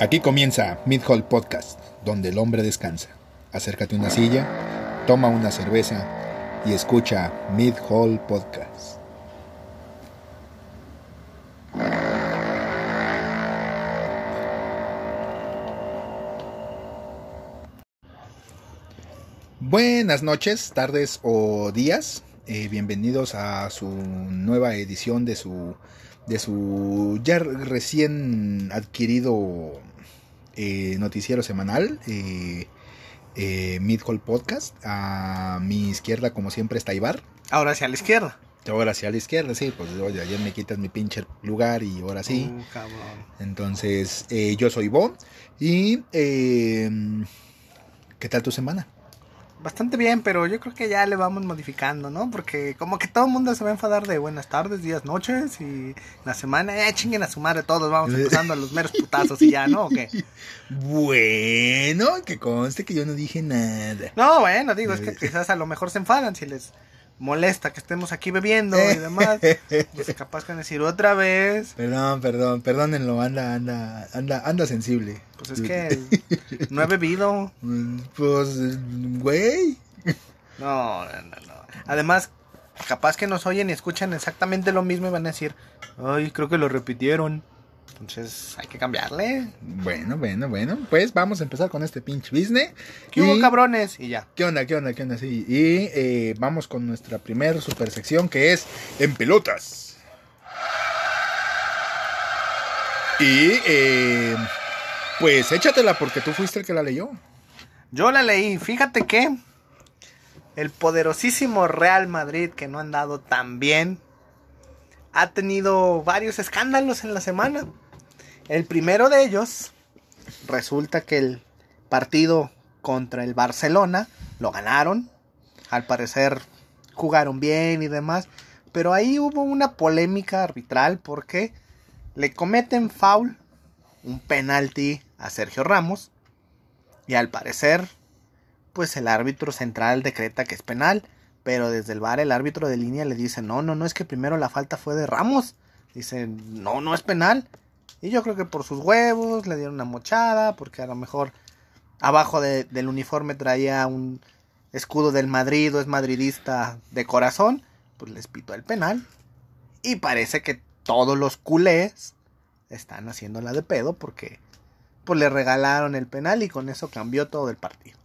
Aquí comienza Mid Hall Podcast, donde el hombre descansa. Acércate a una silla, toma una cerveza y escucha Mid Hall Podcast. Buenas noches, tardes o días. Eh, bienvenidos a su nueva edición de su de su ya recién adquirido eh, noticiero semanal, eh, eh, Mid Hall Podcast. A mi izquierda, como siempre, está Ibar. Ahora hacia la izquierda. Ahora hacia la izquierda, sí, pues oye, ayer me quitas mi pinche lugar y ahora sí. Uh, cabrón. Entonces, eh, yo soy Bo. Y, eh, ¿qué tal tu semana? Bastante bien, pero yo creo que ya le vamos modificando, ¿no? Porque como que todo el mundo se va a enfadar de buenas tardes, días, noches y la semana, eh, chinguen a su madre todos, vamos empezando a los meros putazos y ya, ¿no? ¿O qué? Bueno, que conste que yo no dije nada. No, bueno, digo, es que quizás a lo mejor se enfadan si les molesta que estemos aquí bebiendo y demás. Pues capaz que van a decir otra vez. Perdón, perdón, perdónenlo, anda, anda, anda, anda sensible. Pues es que no he bebido. Pues, güey. No, no, no, no. Además, capaz que nos oyen y escuchan exactamente lo mismo y van a decir, ay, creo que lo repitieron. Entonces hay que cambiarle. Bueno, bueno, bueno. Pues vamos a empezar con este pinche business. ¿Qué hubo, Y- cabrones? Y ya. ¿Qué onda, qué onda, qué onda? Sí. Y eh, vamos con nuestra primer super sección que es En Pelotas. Y eh, pues échatela porque tú fuiste el que la leyó. Yo la leí. Fíjate que el poderosísimo Real Madrid, que no han dado tan bien, ha tenido varios escándalos en la semana. El primero de ellos, resulta que el partido contra el Barcelona lo ganaron. Al parecer jugaron bien y demás. Pero ahí hubo una polémica arbitral porque le cometen foul, un penalti a Sergio Ramos. Y al parecer, pues el árbitro central decreta que es penal. Pero desde el bar el árbitro de línea le dice, no, no, no, es que primero la falta fue de Ramos. Dice, no, no es penal. Y yo creo que por sus huevos le dieron una mochada, porque a lo mejor abajo de- del uniforme traía un escudo del Madrid o es madridista de corazón. Pues les pitó el penal. Y parece que todos los culés están haciéndola de pedo porque pues le regalaron el penal y con eso cambió todo el partido.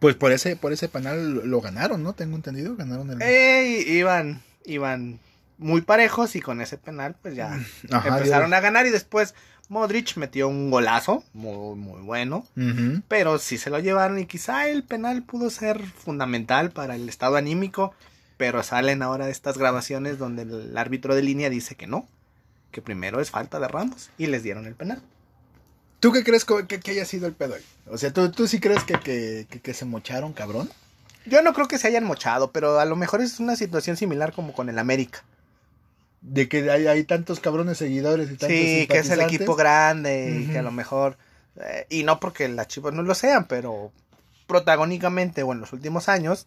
Pues por ese, por ese penal lo- lo ganaron, ¿no? Tengo entendido, ganaron el... Ey, iban, iban muy parejos y con ese penal pues ya Ajá, empezaron a ganar y después Modric metió un golazo muy muy bueno, pero sí se lo llevaron y quizá el penal pudo ser fundamental para el estado anímico, pero salen ahora estas grabaciones donde el árbitro de línea dice que no, que primero es falta de Ramos y les dieron el penal. ¿Tú qué crees que, que haya sido el pedo ahí? O sea, ¿tú, tú sí crees que, que- que se mocharon, cabrón? Yo no creo que se hayan mochado, pero a lo mejor es una situación similar como con el América. De que hay, hay tantos cabrones seguidores y tantos Sí, que es el equipo grande y que a lo mejor, eh, y no porque las chivas no lo sean, pero protagónicamente o en los últimos años,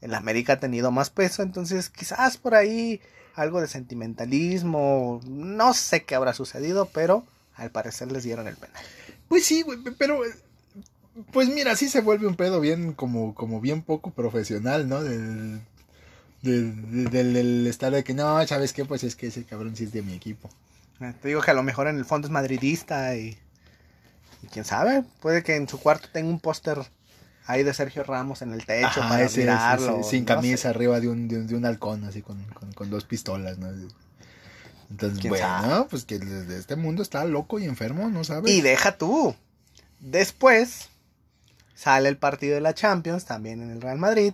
el América ha tenido más peso, entonces quizás por ahí algo de sentimentalismo, no sé qué habrá sucedido, pero al parecer les dieron el penal. Pues sí, güey, pero... Pues mira, sí se vuelve un pedo bien, como, como bien poco profesional, ¿no? Del, del, del- del estar de que, no, ¿sabes qué? Pues es que ese cabrón sí es de mi equipo. Eh, Te digo que a lo mejor en el fondo es madridista y, y quién sabe, puede que en su cuarto tenga un póster ahí de Sergio Ramos en el techo Ajá, para sin no sé. camisa arriba de un, de, un, de un halcón, así con, con, con dos pistolas, ¿no? Entonces, ¿Quién bueno, sabe? pues que de este mundo está loco y enfermo, ¿no sabes? Y deja tú. Después sale el partido de la Champions, también en el Real Madrid.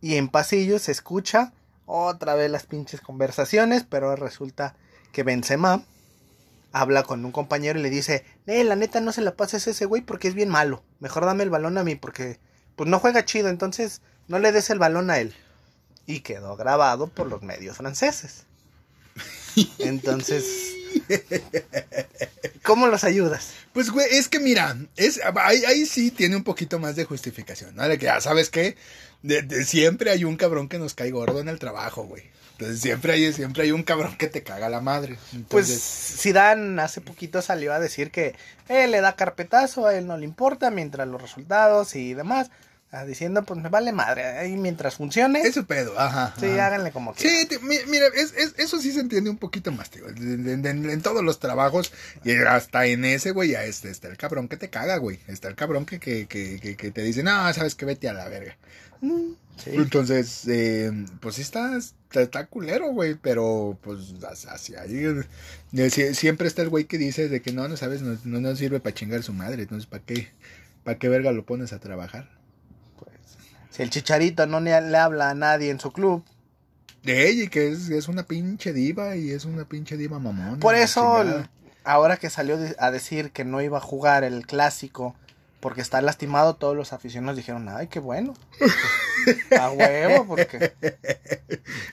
Y en pasillo se escucha otra vez las pinches conversaciones, pero resulta que Benzema habla con un compañero y le dice, eh, la neta no se la pases a ese güey porque es bien malo. Mejor dame el balón a mí porque pues no juega chido, entonces no le des el balón a él. Y quedó grabado por los medios franceses. Entonces, cómo los ayudas? Pues, güey, es que mira, es, ahí, ahí sí tiene un poquito más de justificación, ¿no? De que, ya sabes qué, de, de- siempre hay un cabrón que nos cae gordo en el trabajo, güey. Entonces siempre hay, siempre hay un cabrón que te caga la madre. Pues Entonces, Zidane hace poquito salió a decir que él le da carpetazo, a él no le importa mientras los resultados y demás. Ah, Diciendo, pues me vale madre, ahí mientras funcione, es su pedo, ajá. sí, ajá. háganle como quieran. Sí, te- mi- mira, es, es- eso sí se entiende un poquito más, tío. En, en- en- en todos los trabajos, y hasta en ese, güey, ya este, está el cabrón que te caga, güey. Está el cabrón que, que, que, que, te dice, no, sabes que vete a la verga. Mm, sí. Entonces, eh, pues sí está, está, está culero, güey, pero pues hacia ahí. eh, sie- siempre está el güey que dice de que no, no sabes, no, no nos sirve para chingar su madre, entonces, ¿para qué? ¿Para qué verga lo pones a trabajar? El chicharito no le, habla a nadie en su club, De ella, y que es, es una pinche diva y es una pinche diva mamón. por eso ahora que salió a decir que no iba a jugar el clásico porque está lastimado, todos los aficionados dijeron, ay, qué bueno. a huevo, porque...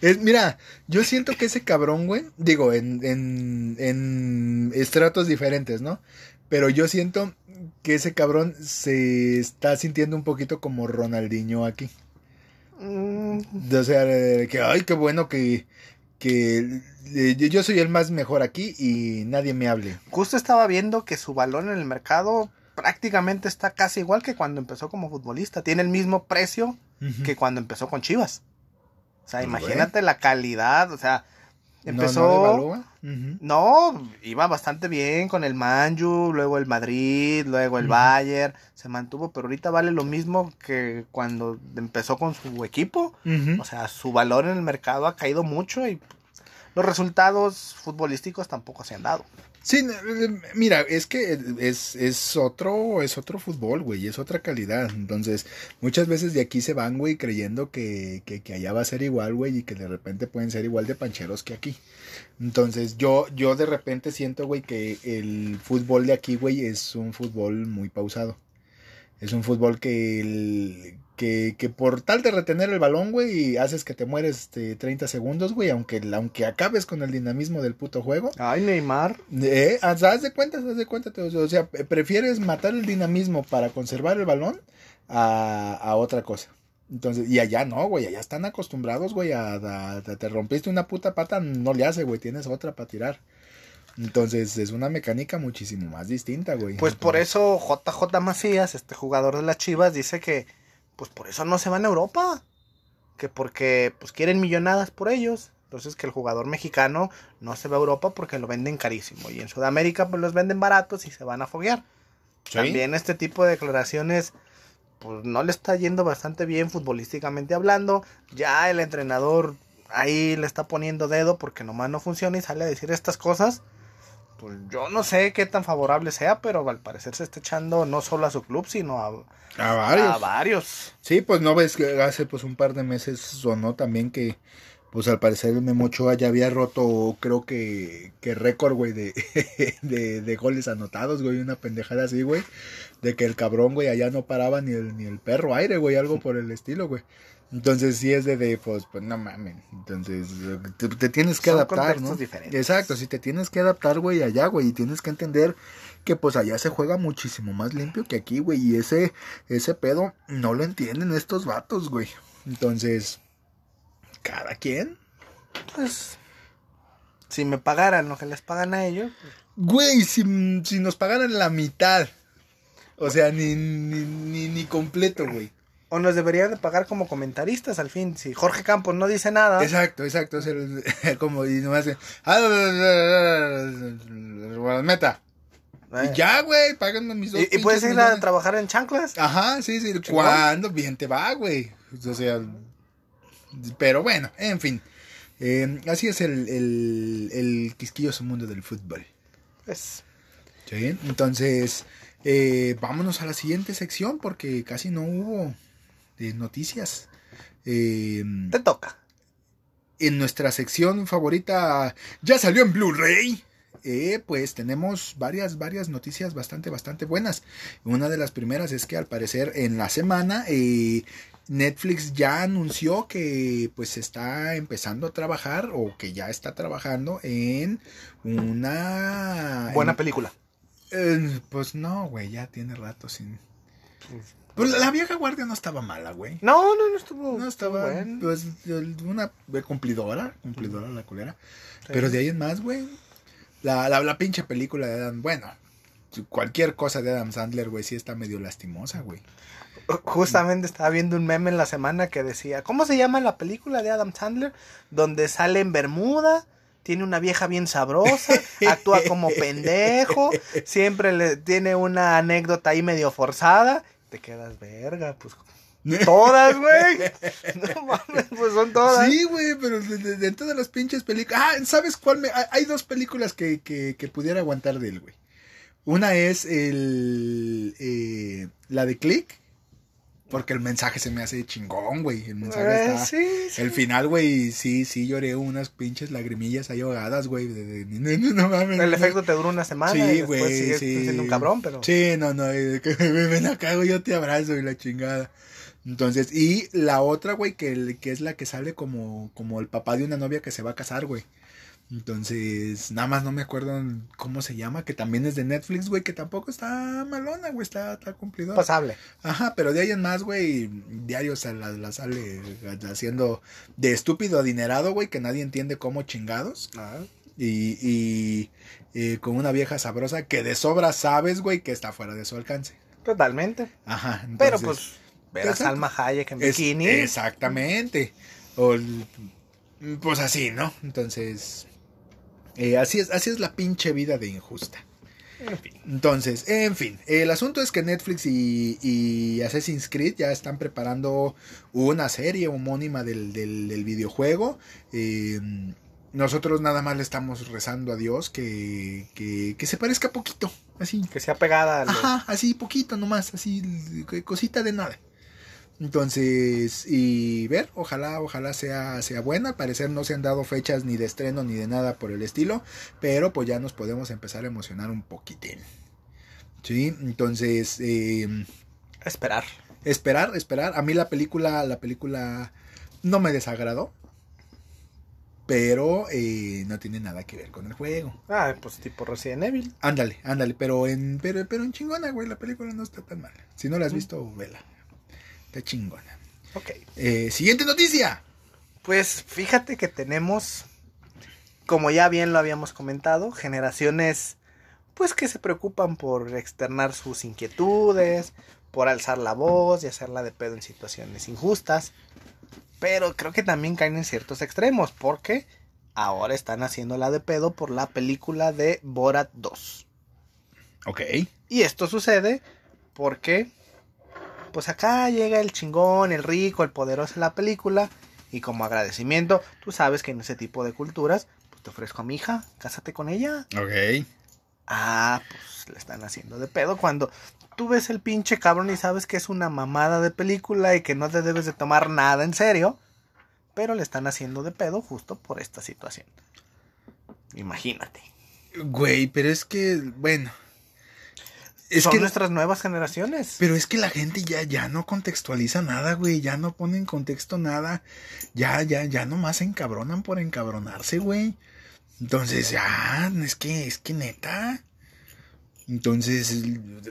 Es, mira, yo siento que ese cabrón, güey, digo, en, en, en estratos diferentes, ¿no? Pero yo siento que ese cabrón se está sintiendo un poquito como Ronaldinho aquí. mm, O sea, que, ay, qué bueno que, que yo- soy el más mejor aquí y nadie me hable. Justo estaba viendo que su valor en el mercado prácticamente está casi igual que cuando empezó como futbolista. Tiene el mismo precio que cuando empezó con Chivas. O sea, Pues, imagínate la calidad. O sea, empezó... no. No, iba bastante bien con el Manju, luego el Madrid, luego el. Bayern, se mantuvo, pero ahorita vale lo mismo que cuando empezó con su equipo. O sea, su valor en el mercado ha caído mucho y los resultados futbolísticos tampoco se han dado. Sí, mira, es que es, es otro, es otro fútbol, güey, es otra calidad. Entonces, muchas veces de aquí se van, güey, creyendo que, que, que allá va a ser igual, güey, y que de repente pueden ser igual de pancheros que aquí. Entonces, yo, yo de repente siento, güey, que el fútbol de aquí, güey, es un fútbol muy pausado. Es un fútbol que, el- que, que por tal de retener el balón, güey, haces que te mueres este, 30 segundos, güey, aunque, aunque acabes con el dinamismo del puto juego. Ay, Neymar. Eh, haz haz de cuenta, haz de cuenta. O sea, pre- prefieres matar el dinamismo para conservar el balón a, a otra cosa. Entonces, y allá no, güey, allá están acostumbrados, güey, a, a- a- te rompiste una puta pata, no le hace, güey, tienes otra para tirar. Entonces, es una mecánica muchísimo más distinta, güey. Pues por eso JJ Macías, este jugador de las Chivas, dice que pues por eso no se van a Europa. Que porque pues quieren millonadas por ellos. Entonces que el jugador mexicano no se va a Europa porque lo venden carísimo. Y en Sudamérica pues los venden baratos y se van a foguear. ¿sí? También este tipo de declaraciones pues no le está yendo bastante bien futbolísticamente hablando. Ya el entrenador ahí le está poniendo dedo porque nomás no funciona y sale a decir estas cosas. Pues yo no sé qué tan favorable sea, pero al parecer se está echando no solo a su club, sino a, A varios. a varios. Sí, pues no ves que hace pues un par de meses sonó también que pues al parecer el Memo Ochoa ya había roto creo que, que récord, güey, de, de, de goles anotados, güey, una pendejada así, güey, de que el cabrón, güey, allá no paraba ni el, ni el perro aire, güey, algo por el estilo, güey. Entonces sí es de, de pues, pues no mamen, entonces te, te tienes que Son adaptar, ¿no? diferentes. Exacto, si te tienes que adaptar, güey, allá, güey, y tienes que entender que pues allá se juega muchísimo más limpio que aquí, güey, y ese, ese pedo no lo entienden estos vatos, güey. Entonces, cada quien. Pues si me pagaran lo que les pagan a ellos, pues, Güey, si, si nos pagaran la mitad. O sea, ni, ni, ni, ni completo, güey. O nos deberían de pagar como comentaristas al fin. Si Jorge Campos no dice nada, Exacto, exacto. Es el- como y nomás. "Ah, Meta. eh, Y ya, güey, páganme mis dos y, y puedes ir a trabajar en chanclas. Ajá, sí, sí. ¿Cuándo? Bien te va, güey. O sea, pero bueno, en fin. Eh, así es el, el, el quisquilloso mundo del fútbol. Pues, Sí, entonces, eh, vámonos a la siguiente sección porque casi no hubo eh, noticias. Eh, te toca. en nuestra sección favorita, ya salió en Blu-ray. Eh, pues tenemos varias, varias noticias bastante, bastante buenas. Una de las primeras es que al parecer en la semana eh, Netflix ya anunció que pues está empezando a trabajar o que ya está trabajando en una Buena en- película. Eh, pues no, güey, ya tiene rato sin. Pues la vieja guardia no estaba mala, güey. No, no, no estuvo. No estaba, bueno. pues, una cumplidora, cumplidora la culera. Pero de ahí en más, güey. La, la, la pinche película de Adam, bueno, cualquier cosa de Adam Sandler, güey, sí está medio lastimosa, güey. Justamente estaba viendo un meme en la semana que decía, ¿cómo se llama la película de Adam Sandler? Donde sale en Bermuda, tiene una vieja bien sabrosa, actúa como pendejo, siempre le tiene una anécdota ahí medio forzada. Te quedas verga, pues Todas, güey. No mames, pues son todas. Sí, güey, pero de, todas las pinches películas. Ah, ¿sabes cuál? Me... Hay dos películas que, que, que pudiera aguantar de él, güey. Una es el. Eh, la de Click porque el mensaje se me hace chingón, güey. El mensaje eh, está. Sí, sí. El final, güey, sí, sí lloré unas pinches lagrimillas ahí ahogadas, güey. no, mames. El efecto te dura una semana. Sí, güey. Sí. Siendo un cabrón, pero. Sí, no, no. Me la cago, yo te abrazo y la chingada. Entonces, y la otra, güey, que, que es la que sale como, como el papá de una novia que se va a casar, güey. Entonces, nada más no me acuerdo cómo se llama, que también es de Netflix, güey, que tampoco está malona, güey, está, está cumplido. Pasable. Ajá, pero de ahí en más, güey, diario se la, sale haciendo de estúpido adinerado, güey, que nadie entiende cómo chingados. Ah. Y, y eh, con una vieja sabrosa que de sobra sabes, güey, que está fuera de su alcance. Totalmente. Ajá. pero pues, ver a Salma Hayek en bikini. exactamente. O, pues así, ¿no? Entonces, eh, así, es, así es la pinche vida de injusta. Entonces, en fin, el asunto es que Netflix y, Assassin's Creed ya están preparando una serie homónima del, del, videojuego. Eh, nosotros nada más le estamos rezando a Dios que, que, se parezca poquito, así. Que sea pegada. Ajá, así poquito nomás, así, cosita de nada. Entonces, y ver, ojalá, ojalá sea, sea buena. Al parecer no se han dado fechas ni de estreno ni de nada por el estilo, pero pues ya nos podemos empezar a emocionar un poquitín. Sí, entonces, eh, esperar. Esperar, esperar. A mí la película, la película no me desagradó. Pero eh, no tiene nada que ver con el juego. Ah, pues tipo Resident Evil. Ándale, ándale, pero en, pero, pero en chingona, güey, la película no está tan mal. Si no la has visto, vela. Está chingona. Ok. Eh, siguiente noticia. Pues fíjate que tenemos, como ya bien lo habíamos comentado, generaciones pues que se preocupan por externar sus inquietudes, por alzar la voz y hacerla de pedo en situaciones injustas. Pero creo que también caen en ciertos extremos, porque ahora están haciéndola de pedo por la película de Borat 2. Ok. Y esto sucede porque pues acá llega el chingón, el rico, el poderoso de la película. Y como agradecimiento, tú sabes que en ese tipo de culturas, pues te ofrezco a mi hija, cásate con ella. Ok. Ah, pues le están haciendo de pedo. Cuando tú ves el pinche cabrón y sabes que es una mamada de película y que no te debes de tomar nada en serio, pero le están haciendo de pedo justo por esta situación. Imagínate. Güey, pero es que, bueno, es Son que nuestras nuevas generaciones. Pero es que la gente ya, ya no contextualiza nada, güey. Ya no pone en contexto nada. Ya, ya, ya nomás se encabronan por encabronarse, güey. Entonces, ya, es que, es que neta. Entonces,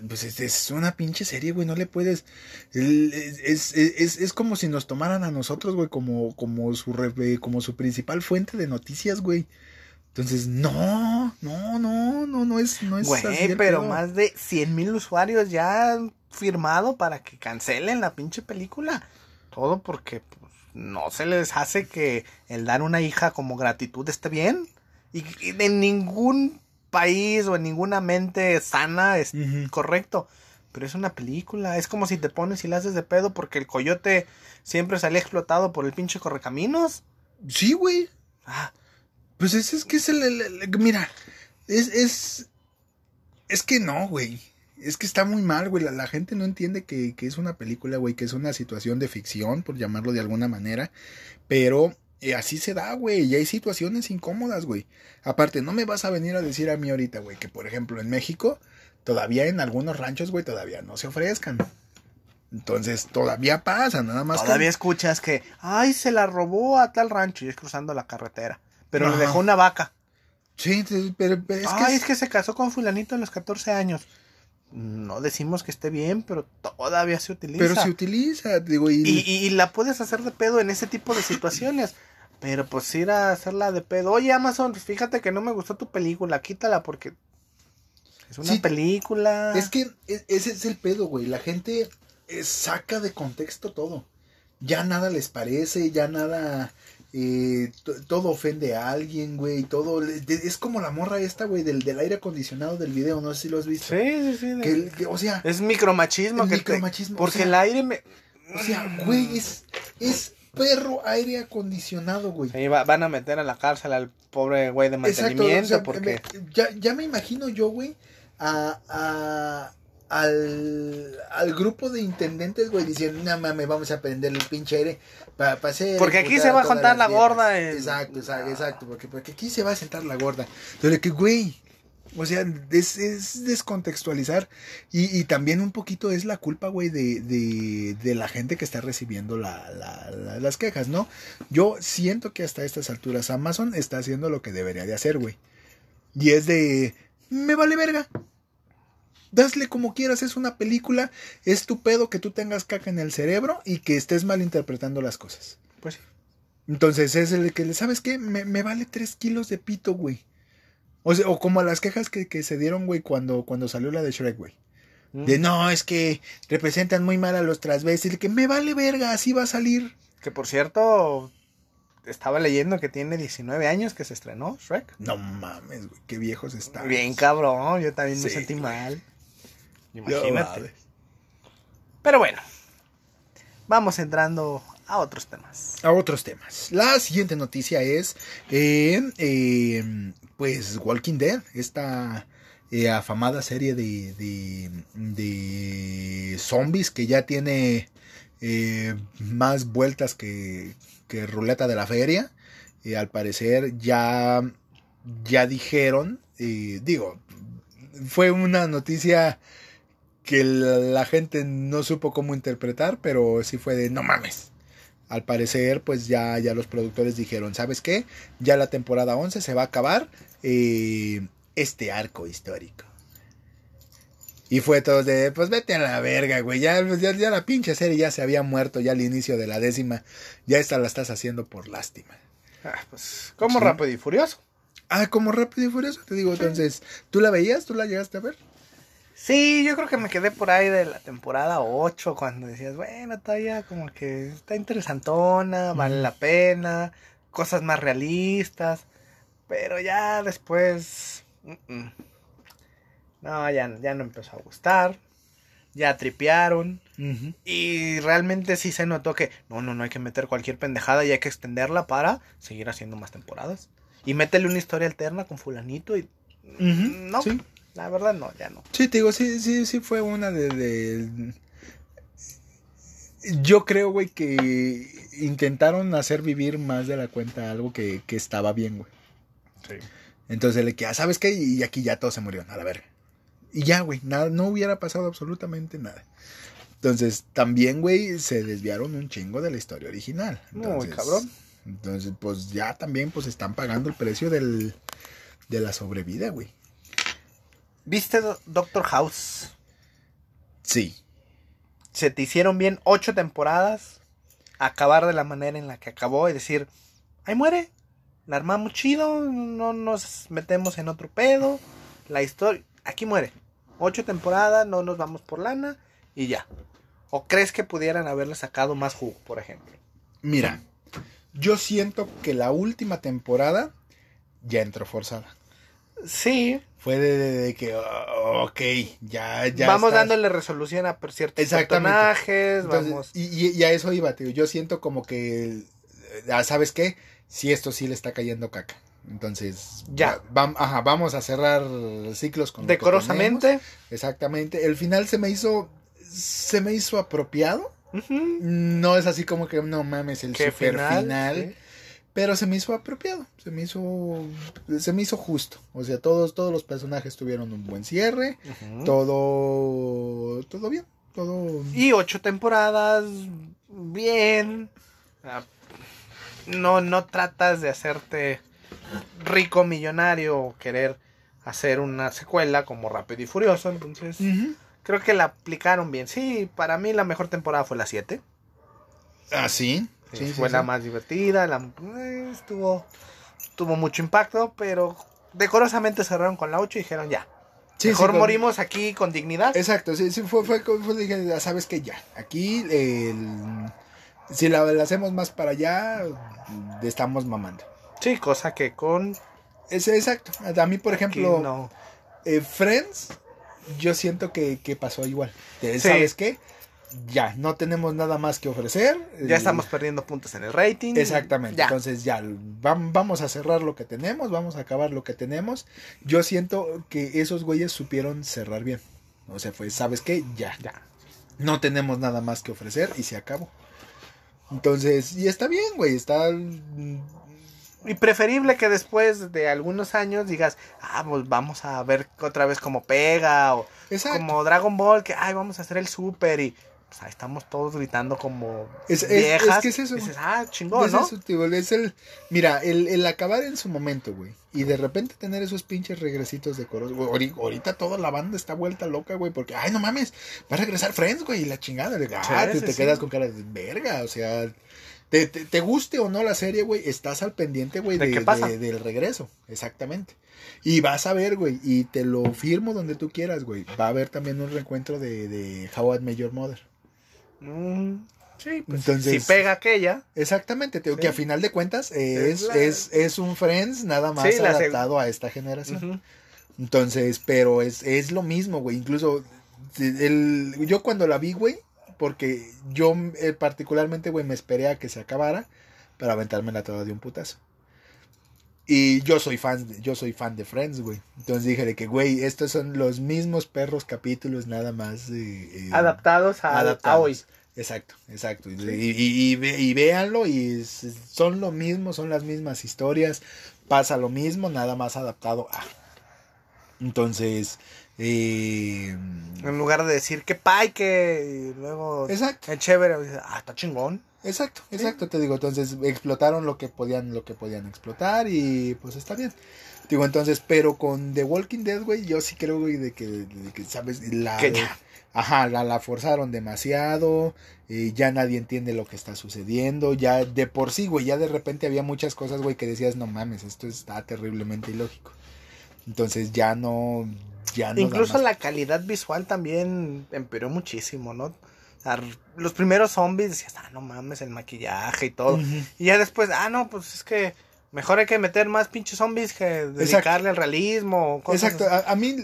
pues es, una pinche serie, güey, no le puedes... Es, es, es, como si nos tomaran a nosotros, güey, como, como, su, como su principal fuente de noticias, güey. Entonces, no, no, no, no, no es, no es Güey, pero más de 100 mil usuarios ya han firmado para que cancelen la pinche película. Todo porque pues, no se les hace que el dar una hija como gratitud esté bien. Y, en ningún país o en ninguna mente sana es correcto. Pero es una película. Es como si te pones y la haces de pedo porque el coyote siempre salía explotado por el pinche correcaminos. Sí, güey. Ah, pues es, es que es el, mira, es, es, es que no, güey. Es que está muy mal, güey. La, gente no entiende que, que, es una película, güey, que es una situación de ficción, por llamarlo de alguna manera. Pero eh, así se da, güey. Y hay situaciones incómodas, güey. Aparte, no me vas a venir a decir a mí ahorita, güey, que por ejemplo en México, todavía en algunos ranchos, güey, todavía no se ofrezcan. Entonces, todavía pasa, nada más. Todavía escuchas que, ay, se la robó a tal rancho y es cruzando la carretera pero le dejó una vaca. Sí, pero, es que Ay, es- es que se casó con fulanito a los 14 años. No decimos que esté bien, pero todavía se utiliza. pero se utiliza, digo, y, y, y- y la puedes hacer de pedo en ese tipo de situaciones. Pero pues ir a hacerla de pedo. Oye, Amazon, fíjate que no me gustó tu película, quítala porque es una Sí, película. es que e- ese es el pedo, güey. La gente eh, saca de contexto todo. Ya nada les parece, ya nada. Eh, to- todo ofende a alguien, güey. Todo. Es como la morra esta, güey, del, del aire acondicionado del video. No sé si lo has visto. Sí, sí, sí. Que el- que, o sea, Es micromachismo. El que te- micromachismo, o porque sea- el aire me... o sea, güey, es, es perro aire acondicionado, güey. Va- van a meter a la cárcel al pobre güey de Exacto, mantenimiento o sea, porque... me- ya, ya me imagino yo, güey, a, a- al, al grupo de intendentes, güey, diciendo, no mames, vamos a prender el pinche aire para hacer... Porque aquí se va a las la gorda viejas". en- Exacto, exacto, exacto, porque, porque aquí se va a sentar la gorda. Entonces, que, güey, o sea, es, es descontextualizar y, y también un poquito es la culpa, güey, de, de, de la gente que está recibiendo la, la- la- las quejas, ¿no? Yo siento que hasta estas alturas Amazon está haciendo lo que debería de hacer, güey. Y es de, me vale verga. Dasle como quieras, es una película, es tu pedo que tú tengas caca en el cerebro y que estés malinterpretando las cosas. Pues sí. Entonces es el que, ¿sabes qué? Me, me vale tres kilos de pito, güey. O, sea, o como las quejas que, que se dieron, güey, cuando, cuando salió la de Shrek, güey. De no, es que representan muy mal a los transvestis. Que me vale verga, así va a salir. Que por cierto, estaba leyendo que tiene 19 años que se estrenó Shrek. No mames, güey, qué viejos están. Bien cabrón, yo también me sentí güey. mal. Imagínate. Pero bueno, vamos entrando a otros temas. a otros temas. La siguiente noticia es, eh, eh, pues, Walking Dead, esta eh, afamada serie de, de, de zombies que ya tiene eh, más vueltas que, que ruleta de la feria. Al parecer ya, ya dijeron, digo, fue una noticia que la, gente no supo cómo interpretar, pero sí fue de no mames. Al parecer, pues ya, ya los productores dijeron, ¿sabes qué? Ya la temporada 11 se va a acabar eh, este arco histórico. Y fue todo de, pues vete a la verga, güey. Ya, ya, ya la pinche serie ya se había muerto ya al inicio de la décima. Ya esta la estás haciendo por lástima. Ah, pues, como Sí. rápido y furioso. Ah, como rápido y furioso, te digo. Entonces, ¿tú la veías? ¿Tú la llegaste a ver? Sí, yo creo que me quedé por ahí de la temporada 8 cuando decías, bueno, todavía como que está interesantona, vale la pena, cosas más realistas, pero ya después... No, ya, ya no empezó a gustar, ya tripearon y realmente sí se notó que no, no, no hay que meter cualquier pendejada y hay que extenderla para seguir haciendo más temporadas. Y métele una historia alterna con fulanito y... No, sí. La verdad no, ya no. Sí, te digo, sí, sí, sí fue una de... de- Yo creo, güey, que intentaron hacer vivir más de la cuenta algo que, que estaba bien, güey. Entonces le que, ah, ¿sabes qué? Y aquí ya todos se murieron, a la verga. Y ya, güey, nada, no hubiera pasado absolutamente nada. Entonces, también, güey, se desviaron un chingo de la historia original. Muy Entonces, cabrón. Entonces, pues ya también, pues están pagando el precio del, de la sobrevida, güey. ¿Viste Do- Doctor House? Sí. Se te hicieron bien ocho temporadas. Acabar de la manera en la que acabó y decir, ahí muere. La armamos chido, no nos metemos en otro pedo. La historia, aquí muere. Ocho temporadas, no nos vamos por lana y ya. ¿O crees que pudieran haberle sacado más jugo, por ejemplo? Mira, yo siento que la última temporada ya entró forzada. Sí, Fue de, de- de que, oh, ok, ya, ya. vamos estás- dándole resolución a ciertos Exactamente. personajes, Entonces, vamos... y, a eso iba, tío. Yo siento como que, ah, ¿sabes qué? Si esto sí le está cayendo caca. Entonces, Ya. va- ajá, vamos a cerrar ciclos con lo que Decorosamente. Exactamente. El final se me hizo, se me hizo apropiado. No es así como que no mames el ¿Qué super final, final? Sí. Pero se me hizo apropiado, se me hizo, se me hizo justo. O sea, todos, todos los personajes tuvieron un buen cierre, todo, todo bien, todo. Y ocho temporadas, bien. Ah, No, no tratas de hacerte rico millonario querer hacer una secuela como Rápido y Furioso. Entonces, creo que la aplicaron bien. Sí, para mí la mejor temporada fue la 7. Ah, sí. Sí, fue la más divertida. La, eh, estuvo, tuvo mucho impacto, pero decorosamente cerraron con la 8 y dijeron ya. Mejor morimos aquí con dignidad. Exacto, sí, sí, fue, fue, fue, dije, sabes que ya, aquí si la, hacemos más para allá, estamos mamando. Sí, cosa que con... Es, exacto, a mí por ejemplo, eh, Friends, yo siento que, que pasó igual. ¿Sabes qué? Ya, no tenemos nada más que ofrecer. Ya estamos perdiendo puntos en el rating. Exactamente. Entonces ya, vamos a cerrar lo que tenemos, vamos a acabar lo que tenemos. Yo siento que esos güeyes supieron cerrar bien. O sea, fue, ¿sabes qué? Ya. Ya. No tenemos nada más que ofrecer y se acabó. Entonces, y está bien, güey, está... Y preferible que después de algunos años digas, ah, pues vamos a ver otra vez cómo pega, o como Dragon Ball, que, ay, vamos a hacer el super y o sea, estamos todos gritando como es, viejas. Es, que es eso. ah, chingón, ¿no? es el, mira, el, el, acabar en su momento, güey. Y de repente tener esos pinches regresitos de coros. ahorita toda la banda está vuelta loca, güey. Porque, ay, no mames, va a regresar Friends, güey. Y la chingada. De, ah, te, quedas con cara de verga. O sea, te, te, guste o no la serie, güey, estás al pendiente, güey, de, del regreso. Exactamente. Y vas a ver, güey, y te lo firmo donde tú quieras, güey. Va a haber también un reencuentro de, de How I Met Your Mother. Mm, sí, pues Entonces, si pega aquella. Exactamente, que a final de cuentas es, es, es, un Friends nada más adaptado a esta generación. Entonces, pero es, es lo mismo, güey. Incluso el, yo cuando la vi, güey, porque yo eh, particularmente, güey, me esperé a que se acabara para aventármela toda de un putazo. Y yo soy fan, yo soy fan de Friends, güey. Entonces dije de que, güey, estos son los mismos perros capítulos nada más. Eh, eh, adaptados, a, hoy. Exacto, exacto. Y, y, véanlo y son lo mismo, son las mismas historias, pasa lo mismo, nada más adaptado a. Entonces, eh, en lugar de decir que pay, que luego exacto. el chévere, ah, está chingón. Exacto, exacto, te digo, entonces explotaron lo que podían, lo que podían explotar y pues está bien. Digo, entonces, pero con The Walking Dead, güey, yo sí creo, güey, de que, de que sabes, la... Ajá, la, la forzaron demasiado, y ya nadie entiende lo que está sucediendo, ya de por sí, güey, ya de repente había muchas cosas, güey, que decías, no mames, esto está terriblemente ilógico. Entonces ya no, ya no Incluso la calidad visual también empeoró muchísimo, ¿no? Los primeros zombies decías, ah, no mames, el maquillaje y todo. Y ya después, ah, no, pues es que mejor hay que meter más pinches zombies que dedicarle al realismo. Exacto, a, mí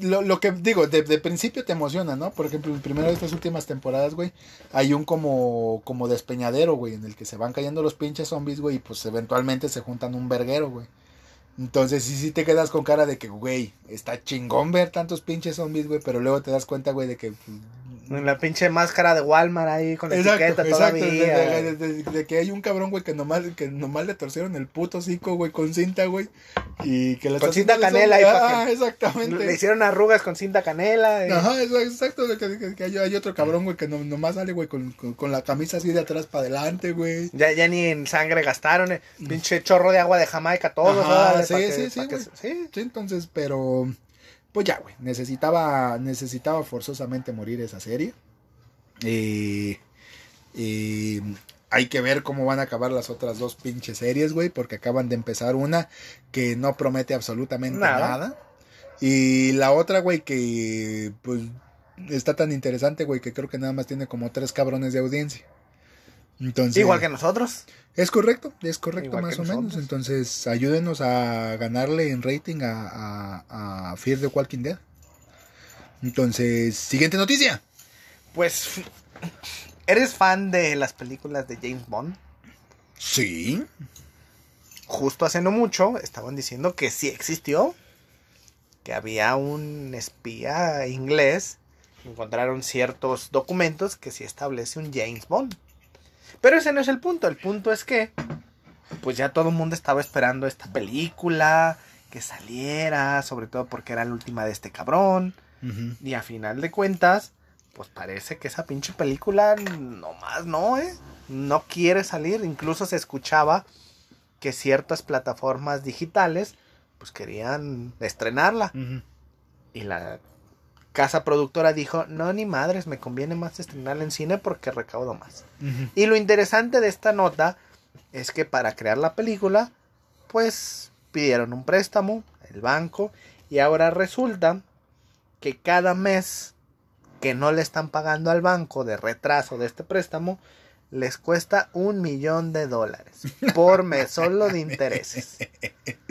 lo, que digo, de, principio te emociona, ¿no? Por ejemplo, primero de estas últimas temporadas, güey, hay un como, como despeñadero, güey, en el que se van cayendo los pinches zombies, güey, y pues eventualmente se juntan un verguero, güey. Entonces, sí, sí te quedas con cara de que, güey, está chingón ver tantos pinches zombies, güey, pero luego te das cuenta, güey, de que en la pinche máscara de Walmart ahí con la etiqueta todavía. Exacto, de, que hay un cabrón, güey, que nomás, que nomás le torcieron el puto hocico, güey, con cinta, güey. Y que Con cinta canela. Ahí ah, exactamente. Le hicieron arrugas con cinta canela. Ajá, exacto. Que, que, hay, otro cabrón, güey, que no, nomás sale, güey, con, con, la camisa así de atrás para adelante, güey. Ya, ya ni en sangre gastaron, eh. pinche chorro de agua de Jamaica, todo. Ajá, sí, sí, sí, sí, sí, entonces, pero pues ya, güey, necesitaba, necesitaba forzosamente morir esa serie. Y hay que ver cómo van a acabar las otras dos pinches series, güey, porque acaban de empezar una que no promete absolutamente nada. Y la otra, güey, que pues está tan interesante, güey, que creo que nada más tiene como tres cabrones de audiencia. Entonces, Igual que nosotros. Es correcto, es correcto más o menos. Entonces, ayúdenos a ganarle en rating a, a, Fear the Walking Dead. Entonces, siguiente noticia. Pues, ¿eres fan de las películas de James Bond? Sí. Justo hace no mucho estaban diciendo que sí existió. Que había un espía inglés. Encontraron ciertos documentos que sí establece un James Bond. Pero ese no es el punto. El punto es que, pues ya todo el mundo estaba esperando esta película, que saliera, sobre todo porque era la última de este cabrón. Y a final de cuentas, pues parece que esa pinche película nomás no, ¿eh? No quiere salir. Incluso se escuchaba que ciertas plataformas digitales pues querían estrenarla. Y la casa productora dijo, no, ni madres, me conviene más estrenarla en cine porque recaudo más. Y lo interesante de esta nota es que para crear la película, pues pidieron un préstamo, el banco, y ahora resulta que cada mes que no le están pagando al banco de retraso de este préstamo, les cuesta un millón de dólares por mes solo de intereses.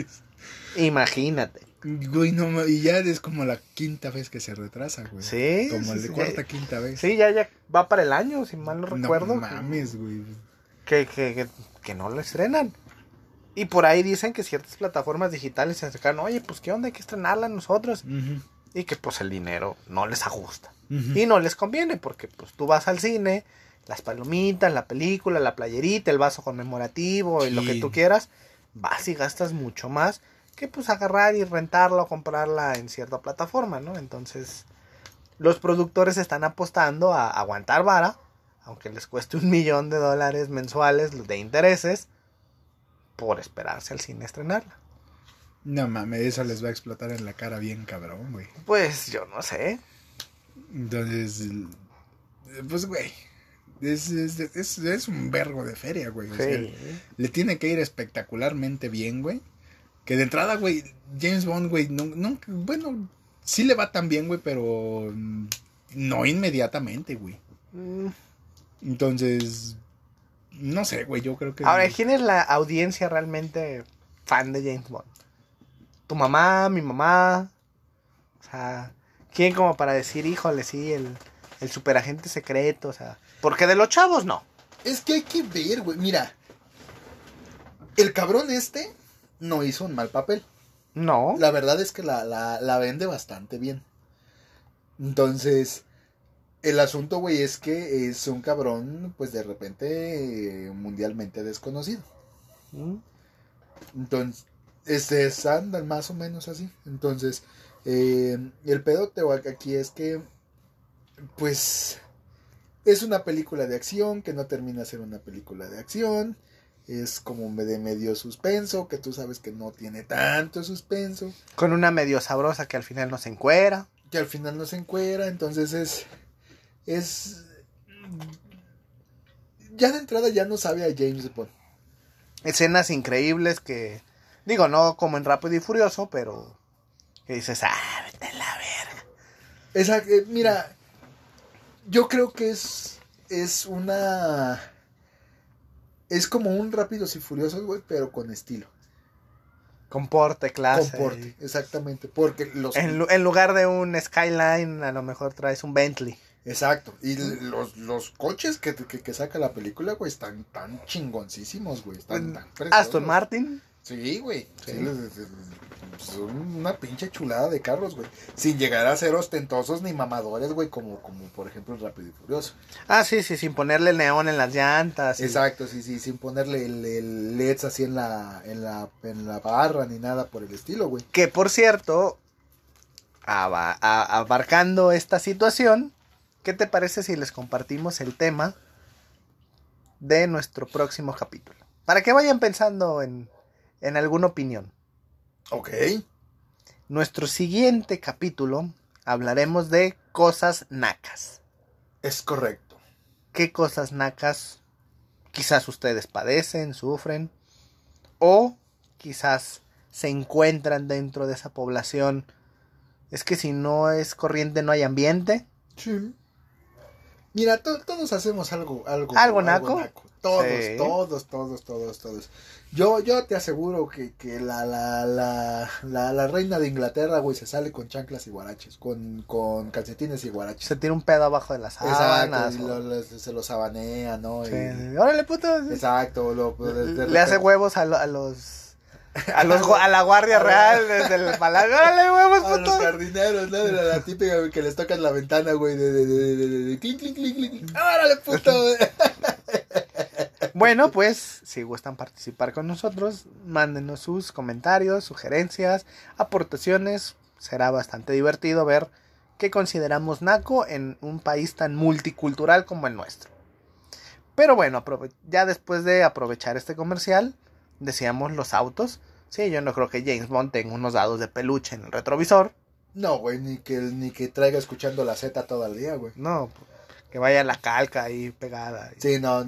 Imagínate. Güey, no, y ya es como la quinta vez que se retrasa, güey. Sí, Como sí, la sí. cuarta, quinta vez. Sí, ya, ya va para el año, si mal no recuerdo. No mames, güey. que, que, que, que no lo estrenan. Y por ahí dicen que ciertas plataformas digitales se acercan, oye, pues qué onda, hay que estrenarla nosotros. Y que pues el dinero no les ajusta. Y no les conviene, porque pues tú vas al cine, las palomitas, la película, la playerita, el vaso conmemorativo y lo que tú quieras, vas y gastas mucho más que pues agarrar y rentarla o comprarla en cierta plataforma, ¿no? Entonces, los productores están apostando a aguantar vara, aunque les cueste un millón de dólares mensuales de intereses, por esperarse al cine a estrenarla. No mames, eso les va a explotar en la cara bien cabrón, güey. Pues yo no sé. Entonces, el- pues, güey. Es, es, es, es un vergo de feria, güey. o sea, Sí. le tiene que ir espectacularmente bien, güey. Que de entrada, güey, James Bond, güey, no, no, bueno, sí le va tan bien, güey, pero mm, no inmediatamente, güey. Mm. Entonces, no sé, güey, yo creo que... Ahora, ¿quién es la audiencia realmente fan de James Bond? ¿Tu mamá? ¿Mi mamá? O sea, ¿quién como para decir, híjole, sí, el, el superagente secreto? O sea, porque de los chavos no. Es que hay que ver, güey, mira. El cabrón este no hizo un mal papel. No. La verdad es que la, la, la vende bastante bien. Entonces, el asunto, güey, es que es un cabrón, pues de repente, eh, mundialmente desconocido. Mm. Entonces, este, es- andan más o menos así. Entonces, eh, el güey, aquí es que, pues, es una película de acción que no termina de ser una película de acción. Es como de medio suspenso, que tú sabes que no tiene tanto suspenso. Con una medio sabrosa que al final no se encuera. que al final no se encuera, entonces es es ya de entrada ya no sabe a James Bond. Escenas increíbles que, digo, no como en Rápido y Furioso, pero que dices, ah, vete a la verga. Esa, eh, mira, yo creo que es es una es como un Rápidos y Furiosos, güey, pero con estilo, Con porte, clase. con porte, exactamente, porque los En, lu- en lugar de un Skyline, a lo mejor traes un Bentley. exacto, y los, los coches que, que, que saca la película, güey, están tan chingoncísimos, güey, están tan preciosos. Aston Martin. Sí, güey. Sí, Sí. son una pinche chulada de carros, güey. Sin llegar a ser ostentosos ni mamadores, güey, como, como por ejemplo el Rápido y Furioso. Ah, sí, sí, sin ponerle neón en las llantas. y- Exacto, sí, sí, sin ponerle el, el LEDs así en la, en la, en la barra ni nada por el estilo, güey. Que por cierto, aba- a- abarcando esta situación, ¿qué te parece si les compartimos el tema de nuestro próximo capítulo? Para que vayan pensando en, en alguna opinión. Ok. Nuestro siguiente capítulo hablaremos de cosas nacas. Es correcto. ¿Qué cosas nacas quizás ustedes padecen, sufren? O quizás se encuentran dentro de esa población. Es que si no es corriente no hay ambiente. Sí. Mira, to- todos hacemos algo, algo, ¿Algo naco? Todos, Sí. todos, todos, todos, todos. Yo, yo te aseguro que, que la, la, la, la, la reina de Inglaterra, güey, se sale con chanclas y guaraches, con, con calcetines y guaraches. Se tira un pedo abajo de las Exacto, sábanas. y o- lo- se lo sabanea, ¿no? Sí, Y-. Órale, puto. Exacto, lo, de- de Le hace huevos a, lo- a los. A, los, a la Guardia Real desde el palacio. ¡Órale, huevos, A los puto! jardineros, ¿no? De la, típica que les tocan la ventana, güey, de, de, de, de. ¡Órale, puto! Bueno, pues, si gustan participar con nosotros, mándenos sus comentarios, sugerencias, aportaciones. Será bastante divertido ver qué consideramos naco en un país tan multicultural como el nuestro. Pero bueno, ya después de aprovechar este comercial, decíamos los autos. Sí, yo no creo que James Bond tenga unos dados de peluche en el retrovisor. No, güey, ni que, ni que traiga escuchando la Z todo el día, güey. No, que vaya la calca ahí pegada. Sí, no,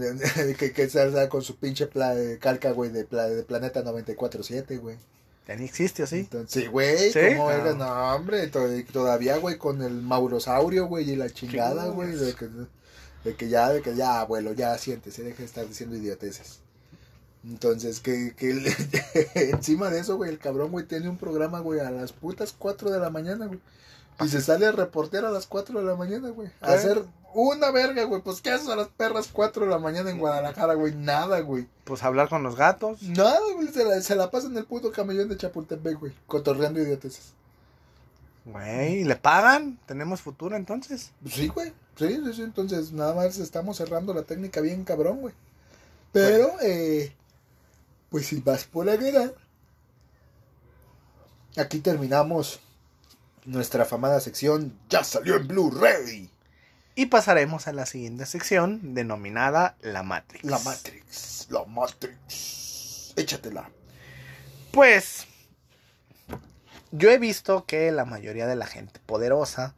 que, que salga con su pinche pla- calca, güey, de, pla- de Planeta 94.7, güey. Ya ni existe, ¿o sí? Entonces, sí, güey, ¿Sí? ¿cómo Ah. vergas? No, hombre, to- todavía, güey, con el maurosaurio, güey, y la chingada, güey, de que, de que ya, de que ya, abuelo, ya siéntese, deje de estar diciendo idioteces. Entonces, que, que el- encima de eso, güey, el cabrón, güey, tiene un programa, güey, a las putas 4 de la mañana, güey. Y se sale a reportear a las 4 de la mañana, güey. A ¿Qué? hacer una verga, güey. Pues, ¿qué haces a las perras 4 de la mañana en Guadalajara, güey? Nada, güey. Pues hablar con los gatos. Nada, güey. Se la, se la pasa en el puto camellón de Chapultepec, güey. Cotorreando idioteces. Güey, ¿le pagan? ¿Tenemos futuro entonces? Sí, güey. Sí, sí, sí. Entonces, nada más estamos cerrando la técnica bien cabrón, güey. Pero, eh, pues si vas por la guerra, aquí terminamos nuestra afamada sección. Ya salió en Blu-ray. Y pasaremos a la siguiente sección denominada La Matrix. La Matrix. La Matrix. Échatela. Pues yo he visto que la mayoría de la gente poderosa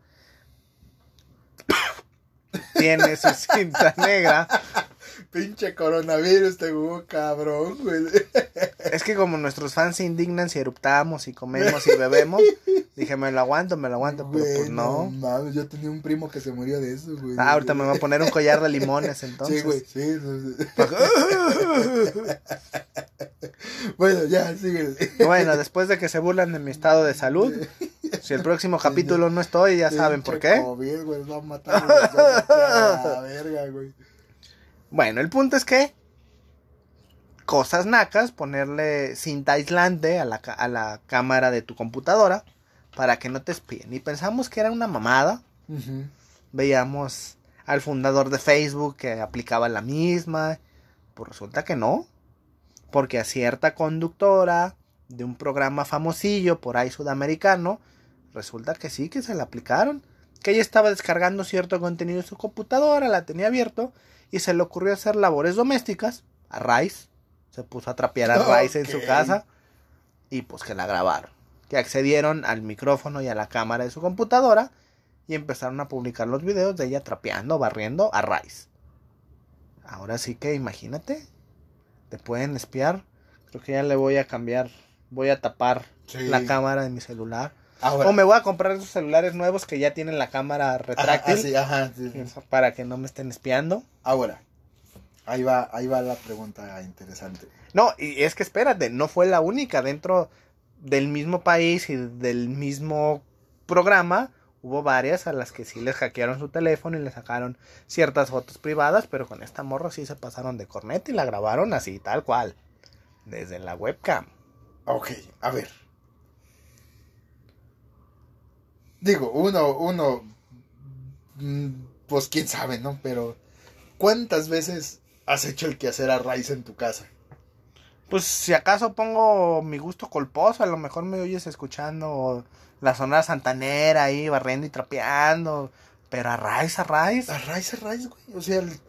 tiene su cinta negra. Pinche coronavirus te jugó cabrón, güey. Es que como nuestros fans se indignan si eruptamos y comemos y bebemos, dije, me lo aguanto, me lo aguanto, pero pues Güey, no. mames, yo tenía un primo que se murió de eso, güey. Ah, ahorita me voy a poner un collar de limones entonces. Sí, güey, sí. bueno, ya, sigue. Bueno, después de que se burlan de mi estado de salud, si el próximo capítulo no estoy, ya saben por qué. COVID, güey, va va a matar a la verga, güey. Bueno, el punto es que cosas nacas, ponerle cinta aislante a la, a la cámara de tu computadora para que no te espíen. Y pensamos que era una mamada. Veíamos al fundador de Facebook que aplicaba la misma. Pues resulta que no. Porque a cierta conductora de un programa famosillo por ahí sudamericano, resulta que sí, que se la aplicaron. Que ella estaba descargando cierto contenido en su computadora, la tenía abierto y se le ocurrió hacer labores domésticas a Rice. Se puso a trapear a Rice en su casa y pues que la grabaron. Que accedieron al micrófono y a la cámara de su computadora y empezaron a publicar los videos de ella trapeando, barriendo a Rice. Ahora sí que imagínate, te pueden espiar. Creo que ya le voy a cambiar, voy a tapar Sí. la cámara de mi celular. Ahora. O me voy a comprar esos celulares nuevos que ya tienen la cámara Ajá, retráctil así, ajá, sí. para que no me estén espiando. Ahora. Ahí va, ahí va la pregunta interesante. No, y es que espérate, no fue la única. Dentro del mismo país y del mismo programa, hubo varias a las que sí les hackearon su teléfono y le sacaron ciertas fotos privadas, pero con esta morra sí se pasaron de corneta y la grabaron así, tal cual. Desde la webcam. Ok, a ver. Digo, uno, uno, mm, pues quién sabe, ¿no? Pero, ¿cuántas veces has hecho el quehacer a raíz en tu casa? Pues si acaso pongo mi gusto colposo, a lo mejor me oyes escuchando la sonora santanera ahí, barriendo y trapeando. Pero a raíz, a raíz. A raíz, a raíz, güey. O sea, el-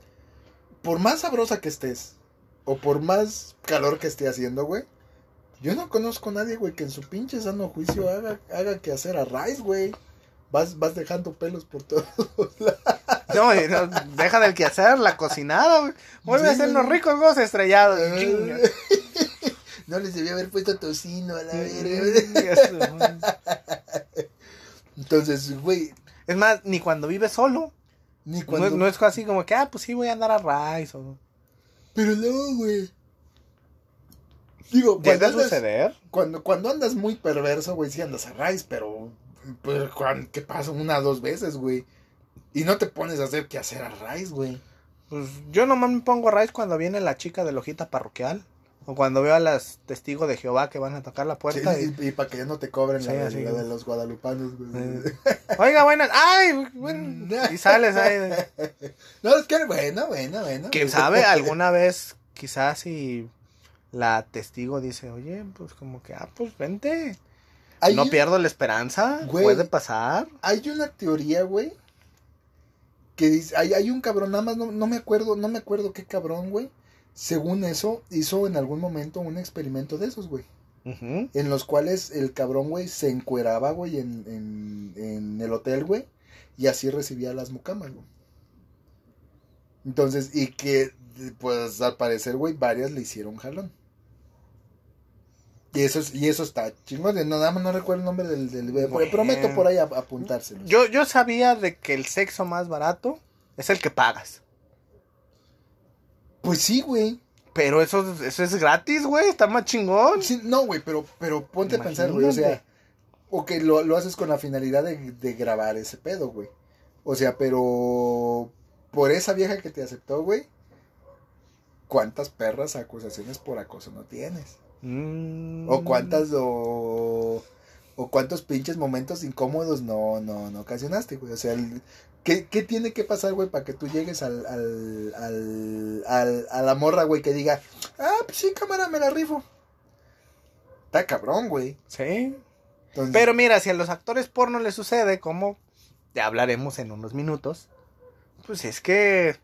por más sabrosa que estés, o por más calor que esté haciendo, güey, yo no conozco a nadie, güey, que en su pinche sano juicio haga, haga que hacer a raíz, güey. Vas, vas dejando pelos por todos lados. No, no, deja del quehacer, la cocinada, güey. Vuelve a Sí, güey. los ricos huevos estrellados. No les debía haber puesto tocino a la verga. Entonces, güey, Es más, ni cuando vive solo. ni No, cuando... es- no es así como que, ah, pues sí, voy a andar a Rice. O... Pero no, güey. Digo, ¿Llega cuando a andas, suceder? cuando, cuando andas muy perverso, güey, sí andas a raíz, pero... Pues, ¿qué pasa? Una o dos veces, güey. Y no te pones a hacer que hacer a raíz, güey. Pues yo nomás me pongo a Rice cuando viene la chica de la hojita parroquial. O cuando veo a las testigos de Jehová que van a tocar la Sí, puerta. y, y, para que ya no te cobren Sí, la, que- de los guadalupanos, güey. Oiga, buenas. Ay, bueno. Y sales ahí. No, es que, bueno, bueno, bueno. ¿Quién sabe? Alguna vez, quizás si la testigo dice, oye, pues como que, ah, pues vente. Hay no un- pierdo la esperanza. Güey. Puede pasar. Hay una teoría, güey. Que dice, hay, hay un cabrón, nada más no, no me acuerdo, no me acuerdo qué cabrón, güey. según eso, hizo en algún momento un experimento de esos, güey. En los cuales el cabrón, güey, se encueraba, güey, en, en, en el hotel, güey. Y así recibía las mucamas, güey. Entonces, y que, pues, al parecer, güey, varias le hicieron jalón. Y eso, es- y eso está chingón. No, nada más no recuerdo el nombre del... del Bueno. Prometo por ahí ap- apuntárselo. Yo, yo sabía de que el sexo más barato es el que pagas. Pues sí, güey. Pero eso, eso es gratis, güey. Está más chingón. Sí, no, güey, pero, pero ponte a pensar, güey. O sea, o que lo, lo haces con la finalidad de, de grabar ese pedo, güey. O sea, pero por esa vieja que te aceptó, güey, ¿cuántas perras acusaciones por acoso no tienes? Mm. O cuántas o, o cuántos pinches momentos incómodos no, no, no ocasionaste, güey. O sea, el- ¿qué, qué tiene que pasar, güey, para que tú llegues al, al, al, al- a la morra, güey, que diga, ah, pues sí, cámara, me la rifo? Está cabrón, güey. Sí. Entonces, Pero mira, si a los actores porno les sucede, como ya hablaremos en unos minutos, pues es que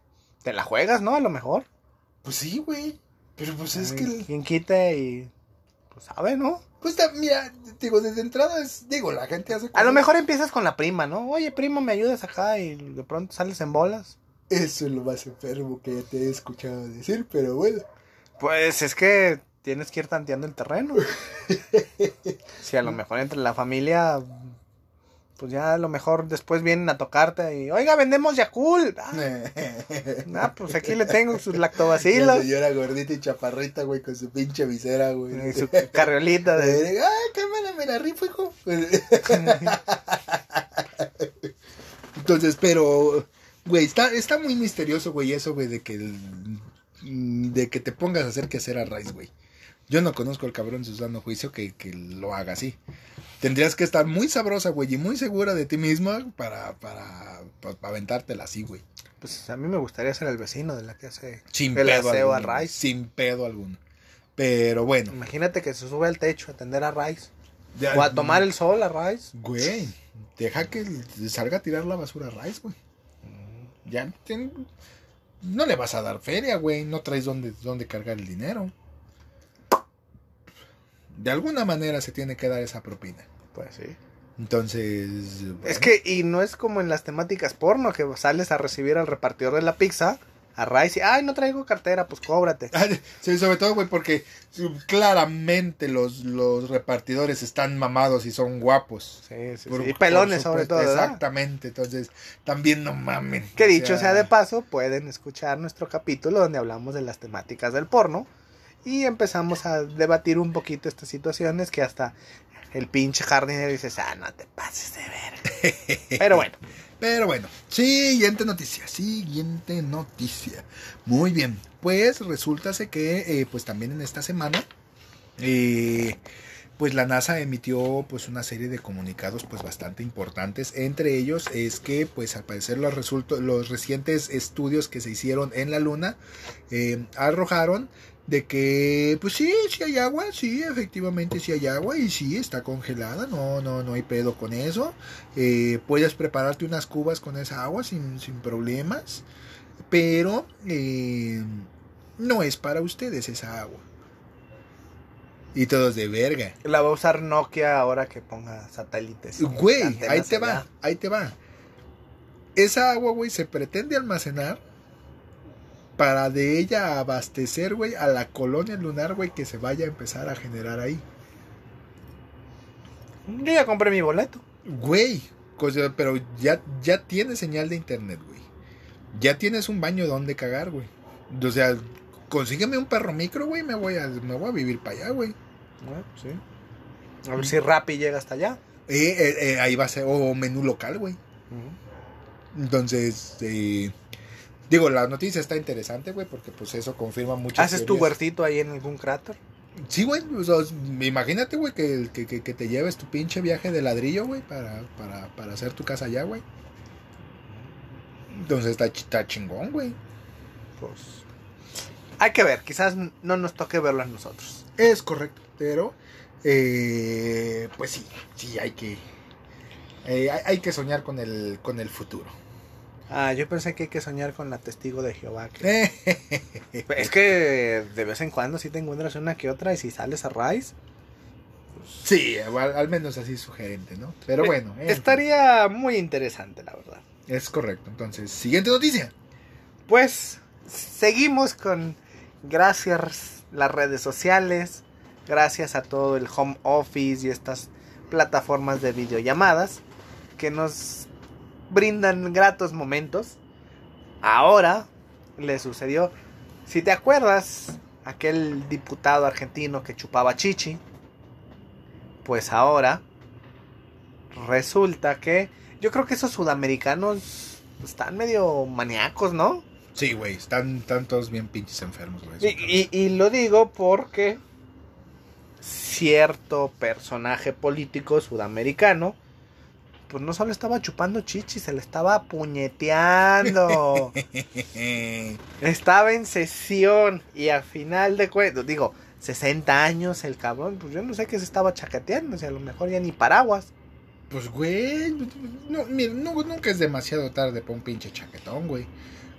te la juegas, ¿no? A lo mejor. pues sí, güey. Pero pues es que, el- Quien quite y. Pues sabe, ¿no? pues mira, digo, desde entrada es, digo, la gente hace A lo mejor empiezas con la prima, ¿no? Oye, primo, ¿me ayudas acá? Y de pronto sales en bolas. Eso es lo más enfermo que ya te he escuchado decir, pero bueno. Pues es que tienes que ir tanteando el terreno. Si a lo mejor entre la familia, pues ya a lo mejor después vienen a tocarte y, oiga, vendemos Yakul. Ah, ah, pues aquí le tengo sus La lactobacilos señora gordita y chaparrita, güey, con su pinche visera, güey. y su carriolita de... Ay, cámara, me la rifo, hijo. Entonces, pero, güey, está, está muy misterioso, güey, eso, güey, de que el- de que te pongas a hacer que hacer a Rice, güey. Yo no conozco al cabrón Susano Juicio que, que lo haga así. Tendrías que estar muy sabrosa, güey, y muy segura de ti misma para, para, para, aventártela así, güey. Pues a mí me gustaría ser el vecino de la que hace Sin el pedo aseo a alguno, Rice. Sin pedo alguno. Pero bueno. Imagínate que se sube al techo a atender a Rice. ya- O a tomar el sol a Rice. Güey, deja que salga a tirar la basura a Rice, güey. Ya ten- no le vas a dar feria, güey. No traes dónde, dónde cargar el dinero. De alguna manera se tiene que dar esa propina. Pues sí. Entonces. bueno, Es que, y no es como en las temáticas porno, que sales a recibir al repartidor de la pizza, a Rice, y, ay, no traigo cartera, pues cóbrate. Sí, sobre todo, güey, porque claramente los, los repartidores están mamados y son guapos. Sí, sí, Por- sí. Y por pelones, sobre todo, ¿verdad? Exactamente, entonces también no mamen. Que o dicho sea de paso, pueden escuchar nuestro capítulo donde hablamos de las temáticas del porno y empezamos a debatir un poquito estas situaciones que hasta el pinche jardinero dice, ah, no te pases de ver. Pero bueno, Pero bueno, siguiente noticia, siguiente noticia. Muy bien, pues resulta que eh, pues también en esta semana eh, pues la NASA emitió pues una serie de comunicados pues bastante importantes. Entre ellos es que pues al parecer los, los recientes estudios que se hicieron en la Luna eh, arrojaron de que pues sí, sí hay agua, sí, efectivamente sí hay agua y sí está congelada, no, no, no hay pedo con eso. Eh, puedes prepararte unas cubas con esa agua sin, sin problemas, pero eh, no es para ustedes esa agua. Y todos de verga. la va a usar Nokia ahora que ponga satélites. Güey, ahí te va, ahí te va. Esa agua, güey, se pretende almacenar para de ella abastecer, güey, a la colonia lunar, güey, que se vaya a empezar a generar ahí. Yo ya compré mi boleto. Güey, pero ya, ya tienes señal de internet, güey. Ya tienes un baño donde cagar, güey. O sea, consígueme un perro micro, güey, me voy a, me voy a vivir para allá, güey. Bueno, sí. A ver si Rappi llega hasta allá. Eh, eh, eh, ahí va a ser, o menú local, güey. Entonces, eh, digo, la noticia está interesante, güey, porque pues eso confirma muchas ¿Haces tu huertito ahí en algún cráter? Sí, güey, o sea, imagínate, güey, que, que, que, te lleves tu pinche viaje de ladrillo, güey, para, para, para hacer tu casa allá, güey. Entonces está, ch- está chingón, güey. Pues. Hay que ver, quizás no nos toque verlo a nosotros. Es correcto, pero eh, pues sí, sí hay que eh, hay, hay que soñar con el con el futuro. Ah, yo pensé que hay que soñar con la testigo de Jehová. que- Es que de vez en cuando sí te encuentras una que otra y si sales a Rice. sí, al, al menos así sugerente, ¿no? Pero bueno, en fin, Estaría muy interesante, la verdad. es correcto. Entonces, siguiente noticia. Pues seguimos con gracias las redes sociales, gracias a todo el home office y estas plataformas de videollamadas que nos brindan gratos momentos. Ahora le sucedió, si te acuerdas, aquel diputado argentino que chupaba chichi, pues ahora resulta que yo creo que esos sudamericanos están medio maníacos, ¿no? Sí, güey, están, están todos bien pinches enfermos, güey. Y, y- y lo digo porque cierto personaje político sudamericano, pues no solo estaba chupando chichi, se le estaba puñeteando. estaba en sesión y a final de cuentas, digo, 60 años el cabrón, pues yo no sé qué se estaba chaqueteando, o sea, a lo mejor ya ni paraguas. Pues, güey, no, mira, no, nunca es demasiado tarde para un pinche chaquetón, güey.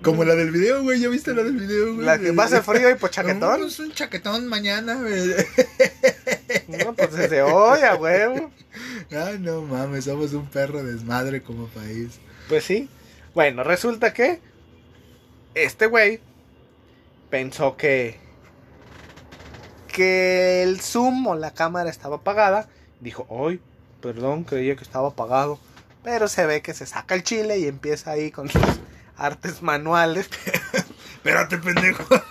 Como la del video, güey, ¿ya viste la del video, güey? La que pasa el frío y pues No, chaquetón. pues un chaquetón mañana, güey. No, pues desde hoy, a huevo. Ay, no mames, somos un perro desmadre como país. Pues sí. Bueno, resulta que este güey pensó que que el zoom o la cámara estaba apagada. Dijo, "Ay, perdón, creía que estaba apagado." Pero se ve que se saca el chile y empieza ahí con sus artes manuales. Espérate, pendejo.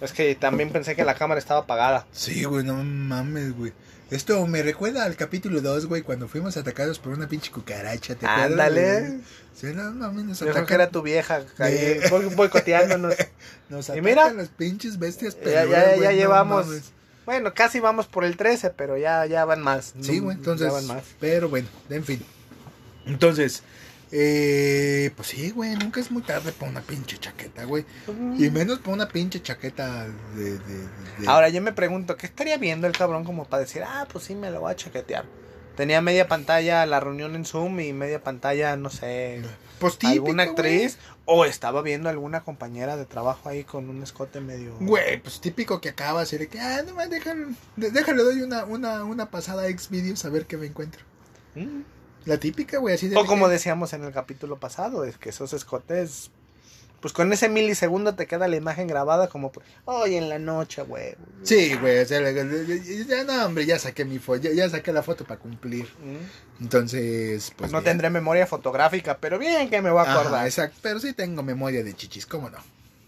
Es que también pensé que la cámara estaba apagada. Sí, güey, no mames, güey. Esto me recuerda al capítulo 2, güey, cuando fuimos atacados por una pinche cucaracha. ¿te Ándale. Sí, no mames, nos Yo creo que era tu vieja ahí, boicoteándonos. Nos Y mira. las pinches bestias Ya, peludas, ya, ya no llevamos. mames. Bueno, casi vamos por el 13, pero ya, ya van más. Sí, güey, entonces. Ya van más. Pero bueno, en fin. Entonces, eh, pues sí, güey, nunca es muy tarde para una pinche chaqueta, güey. Y menos para una pinche chaqueta de. de- de- Ahora yo me pregunto, ¿qué estaría viendo el cabrón como para decir, ah, pues sí, me lo voy a chaquetear? Tenía media pantalla la reunión en Zoom y media pantalla, no sé, pues típico, alguna actriz. O estaba viendo alguna compañera de trabajo ahí con un escote medio... Güey, pues típico que acaba así de que, ah, no más, déjalo, déjale, doy una, una, una pasada a Xvideos a ver qué me encuentro. Mm. La típica, güey, así de. O como decíamos en el capítulo pasado, es que esos escotes... Pues con ese milisegundo te queda la imagen grabada como, pues, hoy en la noche, güey. Sí, güey, o sea, ya no, hombre, ya saqué mi foto, ya, ya saqué la foto para cumplir. Mm. Entonces, pues. no bien. tendré memoria fotográfica, pero bien que me voy a Ajá, acordar. exacto, pero sí tengo memoria de chichis, ¿cómo no?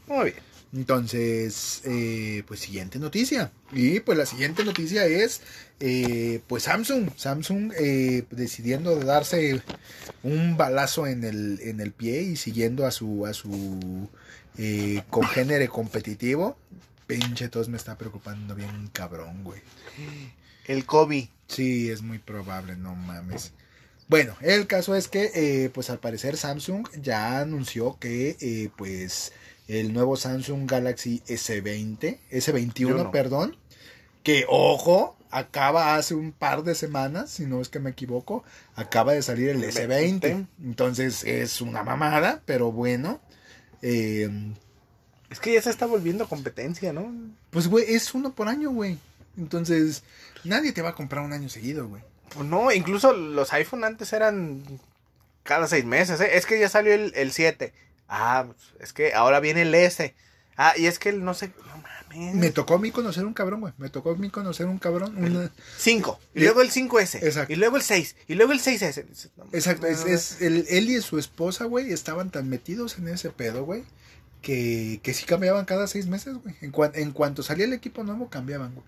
Muy bien. Entonces, eh, pues siguiente noticia. Y pues la siguiente noticia es, eh, pues Samsung, Samsung eh, decidiendo darse un balazo en el, en el pie y siguiendo a su, a su eh, congénere competitivo. Pinche tos me está preocupando bien cabrón, güey. El COVID. Sí, es muy probable, no mames. Bueno, el caso es que, eh, pues al parecer Samsung ya anunció que, eh, pues, el nuevo Samsung Galaxy S20, S21, Yo no. perdón, que, ojo, acaba hace un par de semanas, si no es que me equivoco, acaba de salir el S20. 20. Entonces es una mamada, pero bueno. Eh, Es que ya se está volviendo competencia, ¿no? pues, güey, es uno por año, güey. Entonces, nadie te va a comprar un año seguido, güey. Pues no, incluso los iPhone antes eran cada seis meses, ¿eh? Es que ya salió el, el 7. Ah, pues, es que ahora viene el S. Ah, y es que no sé, no mames. Me tocó a mí conocer un cabrón, güey. Me tocó a mí conocer un cabrón. una- 5. Y luego el 5S. Exacto. Y luego el 6. Y luego el 6S. No, Exacto, es, es el, él y su esposa, güey, estaban tan metidos en ese pedo, güey, que, que sí cambiaban cada seis meses, güey. En, cuan- en cuanto salía el equipo nuevo, cambiaban, güey.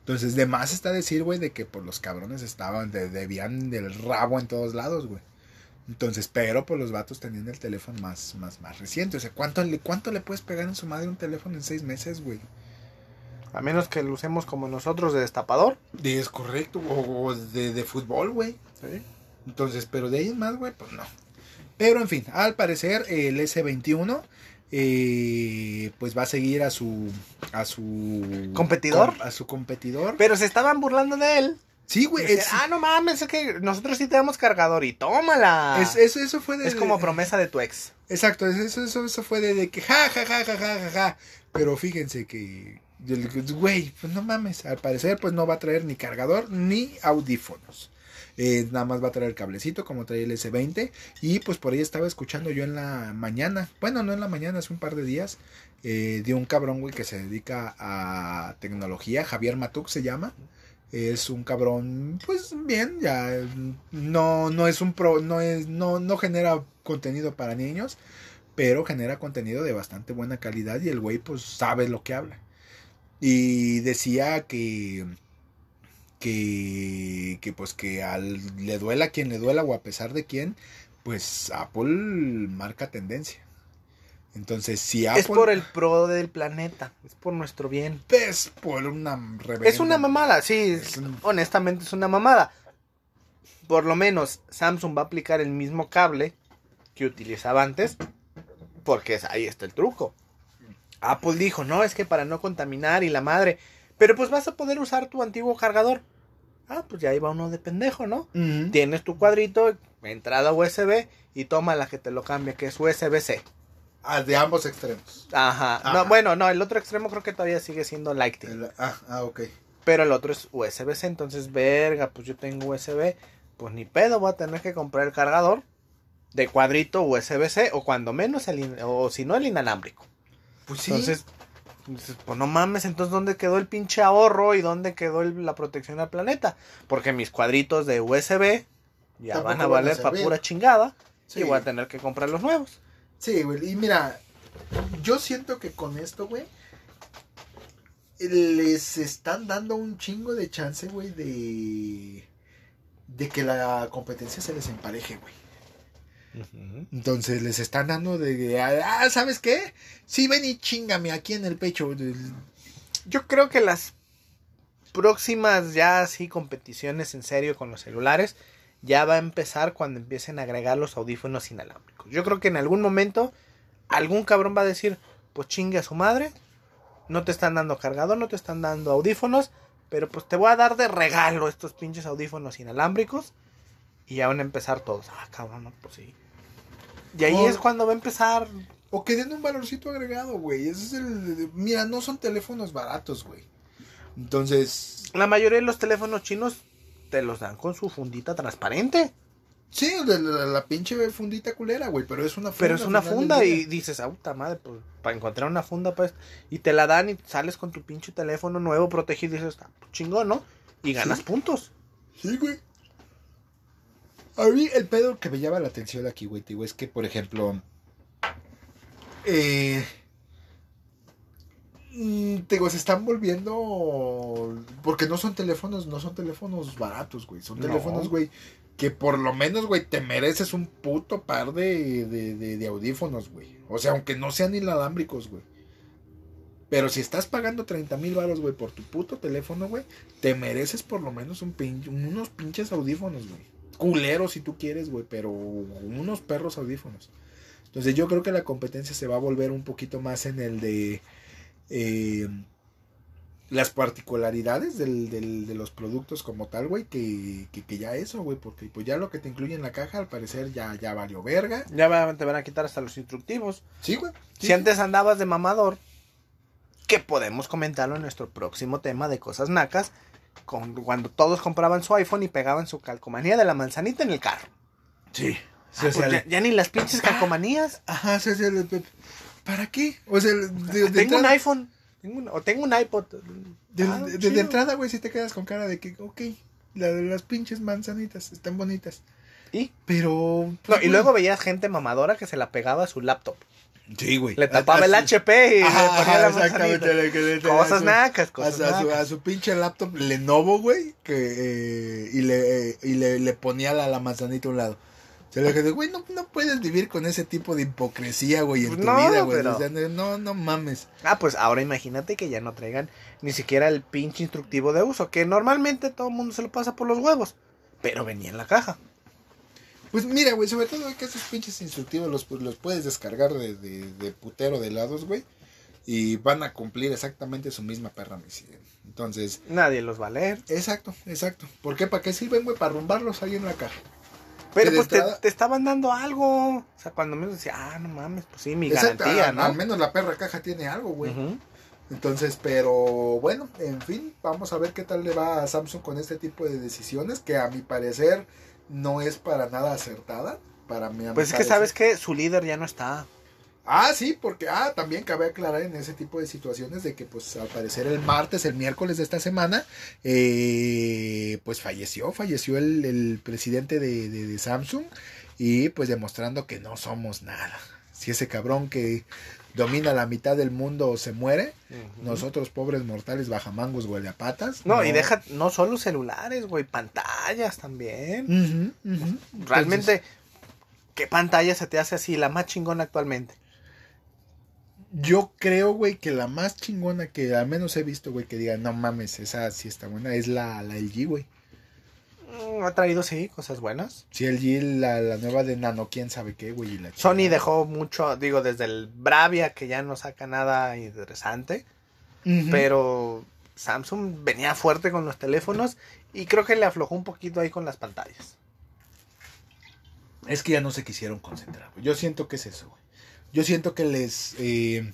Entonces, de más está decir, güey, de que por los cabrones estaban, de- debían del rabo en todos lados, güey. Entonces, pero pues los vatos tenían el teléfono más, más, más reciente. O sea, ¿cuánto le, ¿cuánto le puedes pegar en su madre un teléfono en seis meses, güey? A menos que lo usemos como nosotros de destapador. De es correcto, o, o de, de fútbol, güey. Entonces, pero de ahí en más, güey, pues no. Pero en fin, al parecer el S21 eh, pues va a seguir a su a su ¿Competidor? com- a su competidor. Pero se estaban burlando de él. Sí, güey. Es- ah, no mames, es que nosotros sí tenemos cargador y tómala. es- eso, eso fue de. Es como promesa de tu ex. Exacto, eso, eso, eso fue de, de que ja, ja, ja, ja, ja, ja, ja. Pero fíjense que, güey, pues no mames, al parecer pues no va a traer ni cargador ni audífonos. Eh, nada más va a traer cablecito como trae el S20 y pues por ahí estaba escuchando yo en la mañana, bueno no en la mañana, hace un par de días, eh, de un cabrón güey que se dedica a tecnología, Javier Matuk se llama. Es un cabrón, pues bien, ya no, no es un pro, no es, no, no genera contenido para niños, pero genera contenido de bastante buena calidad y el güey pues sabe lo que habla. Y decía que que, que pues que al le duela quien le duela o a pesar de quién, pues Apple marca tendencia. Entonces, si Apple Es por el pro del planeta. Es por nuestro bien. es por una reverenda- Es una mamada, sí. Es un- Honestamente es una mamada. Por lo menos Samsung va a aplicar el mismo cable que utilizaba antes. Porque ahí está el truco. Apple dijo, no, es que para no contaminar y la madre. Pero pues vas a poder usar tu antiguo cargador. Ah, pues ya va uno de pendejo, ¿no? Tienes tu cuadrito, entrada USB y toma la que te lo cambia, que es USB-C. Ah, de ambos extremos. Ajá. Ajá. No, bueno, no, el otro extremo creo que todavía sigue siendo Lightning. El- ah, ah, ok. Pero el otro es USB-C, entonces, verga, pues yo tengo USB, pues ni pedo, voy a tener que comprar el cargador de cuadrito USB-C o cuando menos el, o si no el inalámbrico. Pues sí. Entonces, pues no mames, entonces ¿dónde quedó el pinche ahorro y dónde quedó el- la protección al planeta? Porque mis cuadritos de USB ya Tampoco van a valer para pura chingada Sí. y voy a tener que comprar los nuevos. Sí, güey. Y mira, yo siento que con esto, güey, les están dando un chingo de chance, güey, de, de que la competencia se les empareje, güey. Entonces les están dando de, ah, ¿sabes qué? Sí, ven y chingame aquí en el pecho. Yo creo que las próximas ya así competiciones en serio con los celulares ya va a empezar cuando empiecen a agregar los audífonos inalámbricos. Yo creo que en algún momento algún cabrón va a decir, pues chingue a su madre, no te están dando cargador, no te están dando audífonos, pero pues te voy a dar de regalo estos pinches audífonos inalámbricos y ya van a empezar todos. Ah, cabrón, no, pues sí. Y ahí es cuando va a empezar O que den un valorcito agregado, güey. Ese es el... Mira, no son teléfonos baratos, güey. Entonces, La mayoría de los teléfonos chinos te los dan con su fundita transparente. sí, la, la- la pinche fundita culera, güey, pero es una funda. Pero es una funda y dices, ah, puta madre, pues para encontrar una funda, pues. Y te la dan y sales con tu pinche teléfono nuevo protegido y dices, ah, pues, chingón, ¿no? Y ganas Sí. puntos. Sí, güey. A mí el pedo que me llama la atención aquí, güey, digo, es que, por ejemplo, eh, te digo, se están volviendo, porque no son teléfonos, no son teléfonos baratos, güey, son No. teléfonos, güey, que por lo menos, güey, te mereces un puto par de, de, de, de audífonos, güey. O sea, aunque no sean inalámbricos, güey. Pero si estás pagando 30 mil baros, güey, por tu puto teléfono, güey, te mereces por lo menos un pin- unos pinches audífonos, güey. Culeros si tú quieres, güey, pero unos perros audífonos. Entonces yo creo que la competencia se va a volver un poquito más en el de eh, las particularidades del, del- de los productos como tal, güey, que, que, que ya eso, güey, porque pues ya lo que te incluye en la caja al parecer ya, ya valió verga. Ya te van a quitar hasta los instructivos. Sí, güey. sí, Si antes andabas de mamador, que podemos comentarlo en nuestro próximo tema de cosas nacas, con, cuando todos compraban su iPhone y pegaban su calcomanía de la manzanita en el carro. Sí. Ah, pues ya, ya ni las pinches calcomanías. Ajá, o sea, ¿para qué? O sea, de, de tengo un iPhone. tengo un- o tengo un iPod. De, Ah, de- de chido. entrada, güey, si te quedas con cara de que, ok, la las pinches manzanitas están bonitas. ¿Y? Pero. No, pues, y luego veías gente mamadora que se la pegaba a su laptop. Sí, güey. Le tapaba el HP y Ajá, le ponía la exactamente. manzanita. le- que le- Cosas su- nacas, cosas a su- a su pinche laptop Lenovo, güey, que, eh, y, le, eh, y le, le ponía la, la manzanita a un lado. Se le dije, güey, no, no puedes vivir con ese tipo de hipocresía, güey, en Pues tu no, vida, güey. pero- O sea, no, no mames. Ah, pues ahora imagínate que ya no traigan ni siquiera el pinche instructivo de uso, que normalmente todo el mundo se lo pasa por los huevos, pero venía en la caja. Pues mira, güey, sobre todo que esos pinches instructivos los, los puedes descargar de, de, de putero de lados, güey. Y van a cumplir exactamente su misma perra misión. Entonces, Nadie los va a leer. exacto, exacto. ¿Por qué? ¿Para qué sirven, güey? Para rumbarlos ahí en la caja. Pero pues te, entrada- te estaban dando algo. O sea, cuando menos decía, ah, no mames, pues sí, mi Exacto, garantía, al- ¿no? Al menos la perra caja tiene algo, güey. Entonces, pero bueno, en fin, vamos a ver qué tal le va a Samsung con este tipo de decisiones, que a mi parecer no es para nada acertada. Para mí, a mi Pues es que sabes que su líder ya no está. Ah, sí, porque ah, también cabe aclarar en ese tipo de situaciones de que pues al parecer el martes, el miércoles de esta semana, eh, pues falleció, falleció el, el presidente de, de- de Samsung y pues demostrando que no somos nada. Si ese cabrón que domina la mitad del mundo se muere, nosotros pobres mortales bajamangos huele a patas. No, y deja no solo celulares, güey, pantallas también. Realmente, ¿qué pantalla se te hace así, la más chingona actualmente? Yo creo, güey, que la más chingona que al menos he visto, güey, que diga, no mames, esa sí está buena, es la, la LG, güey. Mm, Ha traído, sí, cosas buenas. Sí, LG, la, la nueva de Nano, quién sabe qué, güey. la Sony chingada. dejó mucho, digo, desde el Bravia, que ya no saca nada interesante. Pero Samsung venía fuerte con los teléfonos y creo que le aflojó un poquito ahí con las pantallas. Es que ya no se quisieron concentrar, güey. Yo siento que es eso, güey. Yo siento que les... eh,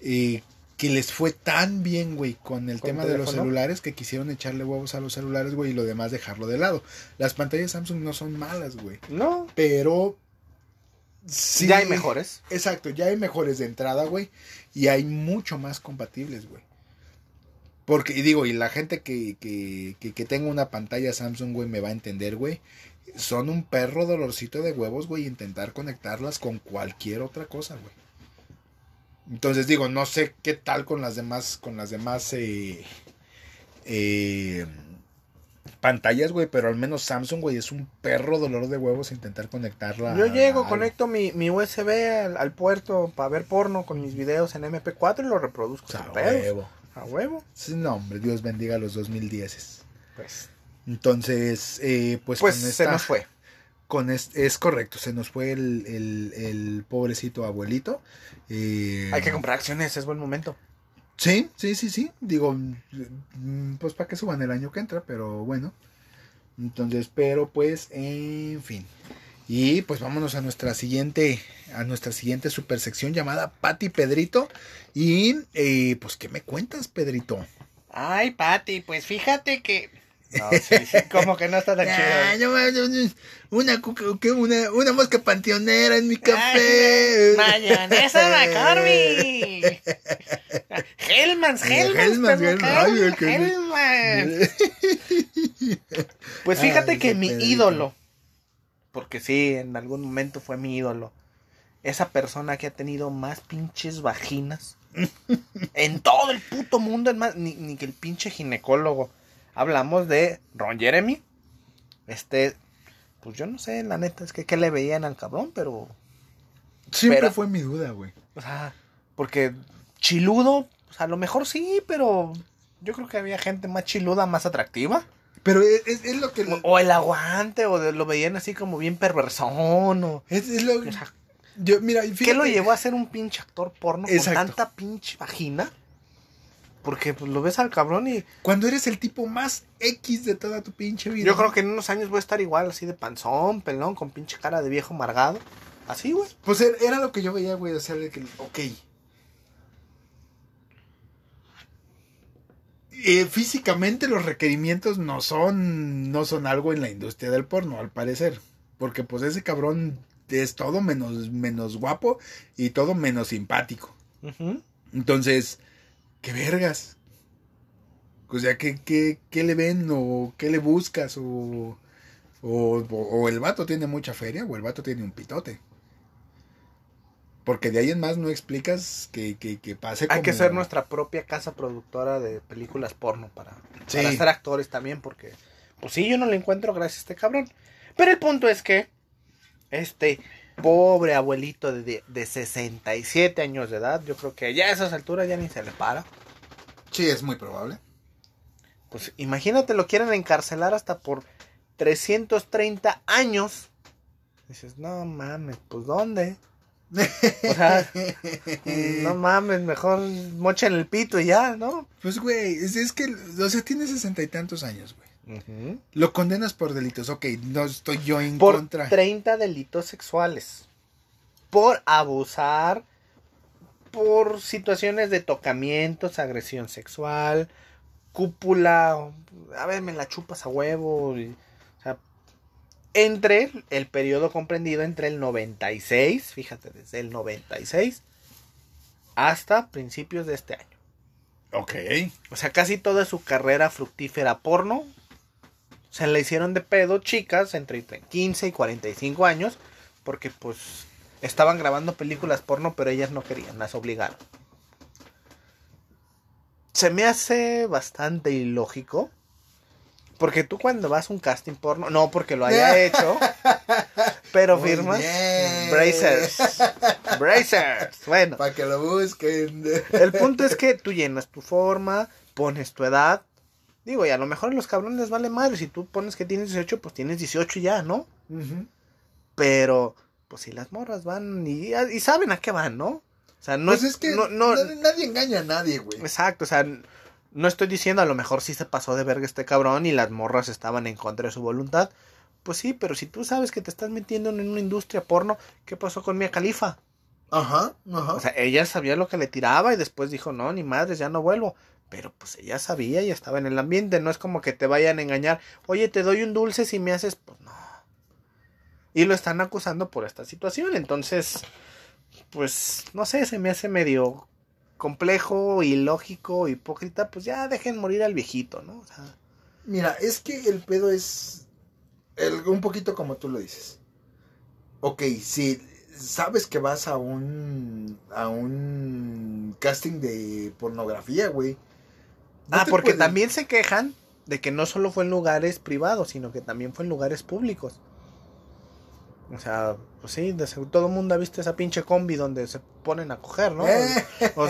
eh, que les fue tan bien, güey, con el ¿Con tema de los celulares que quisieron echarle huevos a los celulares, güey, y lo demás dejarlo de lado. Las pantallas Samsung no son malas, güey. No, Pero... Sí, ya hay mejores. Exacto, ya hay mejores de entrada, güey. Y hay mucho más compatibles, güey. Porque, y digo, y la gente que, que, que, que tenga una pantalla Samsung, güey, me va a entender, güey. Son un perro dolorcito de huevos, güey, intentar conectarlas con cualquier otra cosa, güey. Entonces digo, no sé qué tal con las demás, con las demás eh, eh, pantallas, güey, pero al menos Samsung, güey, es un perro dolor de huevos intentar conectarla. Yo llego, conecto mi, mi USB al, al puerto para ver porno con mis videos en MP4 y lo reproduzco O sea, sin a huevo. A huevo. Sí, no, hombre, Dios bendiga los 2010. Pues, Entonces, eh, pues, pues con se nos fue. Con es, es correcto, se nos fue el, el, el pobrecito abuelito. eh, Hay que comprar acciones, es buen momento. Sí, sí, sí, sí. Digo, mm, pues para que suban el año que entra, pero bueno. Entonces, pero pues, en fin. Y pues vámonos a nuestra siguiente, a nuestra siguiente super sección llamada Pati Pedrito. Y eh, pues, ¿qué me cuentas, Pedrito? Ay, Pati, pues fíjate que. No, sí, sí, como que no está tan chido. no una, una, una mosca panteonera en mi café. ¡Mayonesa McCormick! Hellmans, Hellmans, Hellmans. Pues Ay, fíjate que mi ídolo, porque sí, en algún momento fue mi ídolo, esa persona que ha tenido más pinches vaginas en todo el puto mundo, en más, ni, ni que el pinche ginecólogo. Hablamos de Ron Jeremy. Este, pues yo no sé, la neta, es que qué le veían al cabrón, pero, Siempre Pero- fue mi duda, güey. o sea, porque chiludo, pues a lo mejor sí, pero yo creo que había gente más chiluda, más atractiva. Pero es, es- es lo que... O, o el aguante, o de- lo veían así como bien perversón, o... Es, es lo o sea, yo, mira, ¿Qué lo llevó a ser un pinche actor porno Exacto. con tanta pinche vagina? Porque pues lo ves al cabrón y Cuando eres el tipo más X de toda tu pinche vida. yo creo que en unos años voy a estar igual, así de panzón, pelón, con pinche cara de viejo amargado. Así, güey. Pues era, era lo que yo veía, güey. O sea, de que, ok. Eh, físicamente los requerimientos no son, no son algo en la industria del porno, al parecer. Porque pues ese cabrón es todo menos, menos guapo y todo menos simpático. Entonces, ¿qué vergas? O sea, ¿qué, qué, qué le ven o qué le buscas? O, o, o- el vato tiene mucha feria o el vato tiene un pitote. Porque de ahí en más no explicas que, que, que pase Hay que como- ser nuestra propia casa productora de películas porno para, Sí. para ser actores también, porque, pues sí, yo no lo encuentro gracias a este cabrón. Pero el punto es que, este pobre abuelito de, de, de 67 años de edad, yo creo que ya a esas alturas ya ni se le para. Sí, es muy probable. Pues imagínate, lo quieren encarcelar hasta por 330 años. Dices, no mames, pues ¿dónde? O sea, no mames, mejor mochen el pito y ya, ¿no? Pues, güey, es, es que, o sea, tiene sesenta y tantos años, güey. Lo condenas por delitos, ok, no estoy yo en Por contra. 30 delitos sexuales. Por abusar. Por situaciones de tocamientos, agresión sexual, cúpula. A ver, me la chupas a huevo. y- o sea, entre el periodo comprendido entre el 96, fíjate, desde el 96 hasta principios de este año. Ok. O sea, casi toda su carrera fructífera porno se le hicieron de pedo chicas entre 15 y 45 años porque pues estaban grabando películas porno pero ellas no querían, las obligaron. Se me hace bastante ilógico porque tú cuando vas a un casting porno, no porque lo haya hecho, pero Muy firmas bien. Brazers. Brazers. Bueno, Para que lo busquen. el punto es que tú llenas tu forma, pones tu edad. Digo, y a lo mejor a los cabrones les vale madre. Si tú pones que tienes 18, pues tienes 18 y ya, ¿no? Ujú. Pero, pues si las morras van y, y saben a qué van, ¿no? O sea, no pues es que no, no- nadie, nadie engaña a nadie, güey. exacto, o sea, no estoy diciendo a lo mejor sí se pasó de verga este cabrón y las morras estaban en contra de su voluntad. Pues sí, pero si tú sabes que te estás metiendo en una industria porno, ¿qué pasó con Mia Califa? Ajá, ajá. O sea, ella sabía lo que le tiraba y después dijo, no, ni madres, ya no vuelvo. Pero pues ella sabía y estaba en el ambiente, no es como que te vayan a engañar, oye, te doy un dulce si me haces, pues no. Y lo están acusando por esta situación, entonces, pues, no sé, se me hace medio complejo, ilógico, hipócrita, pues ya dejen morir al viejito, ¿no? O sea, Mira, es que el pedo es el- un poquito como tú lo dices. Ok, si sabes que vas a un a un casting de pornografía, güey. No ah, porque puedes- también se quejan de que no solo fue en lugares privados, sino que también fue en lugares públicos. O sea, pues sí, de seguro todo el mundo ha visto esa pinche combi donde se ponen a coger, ¿no? O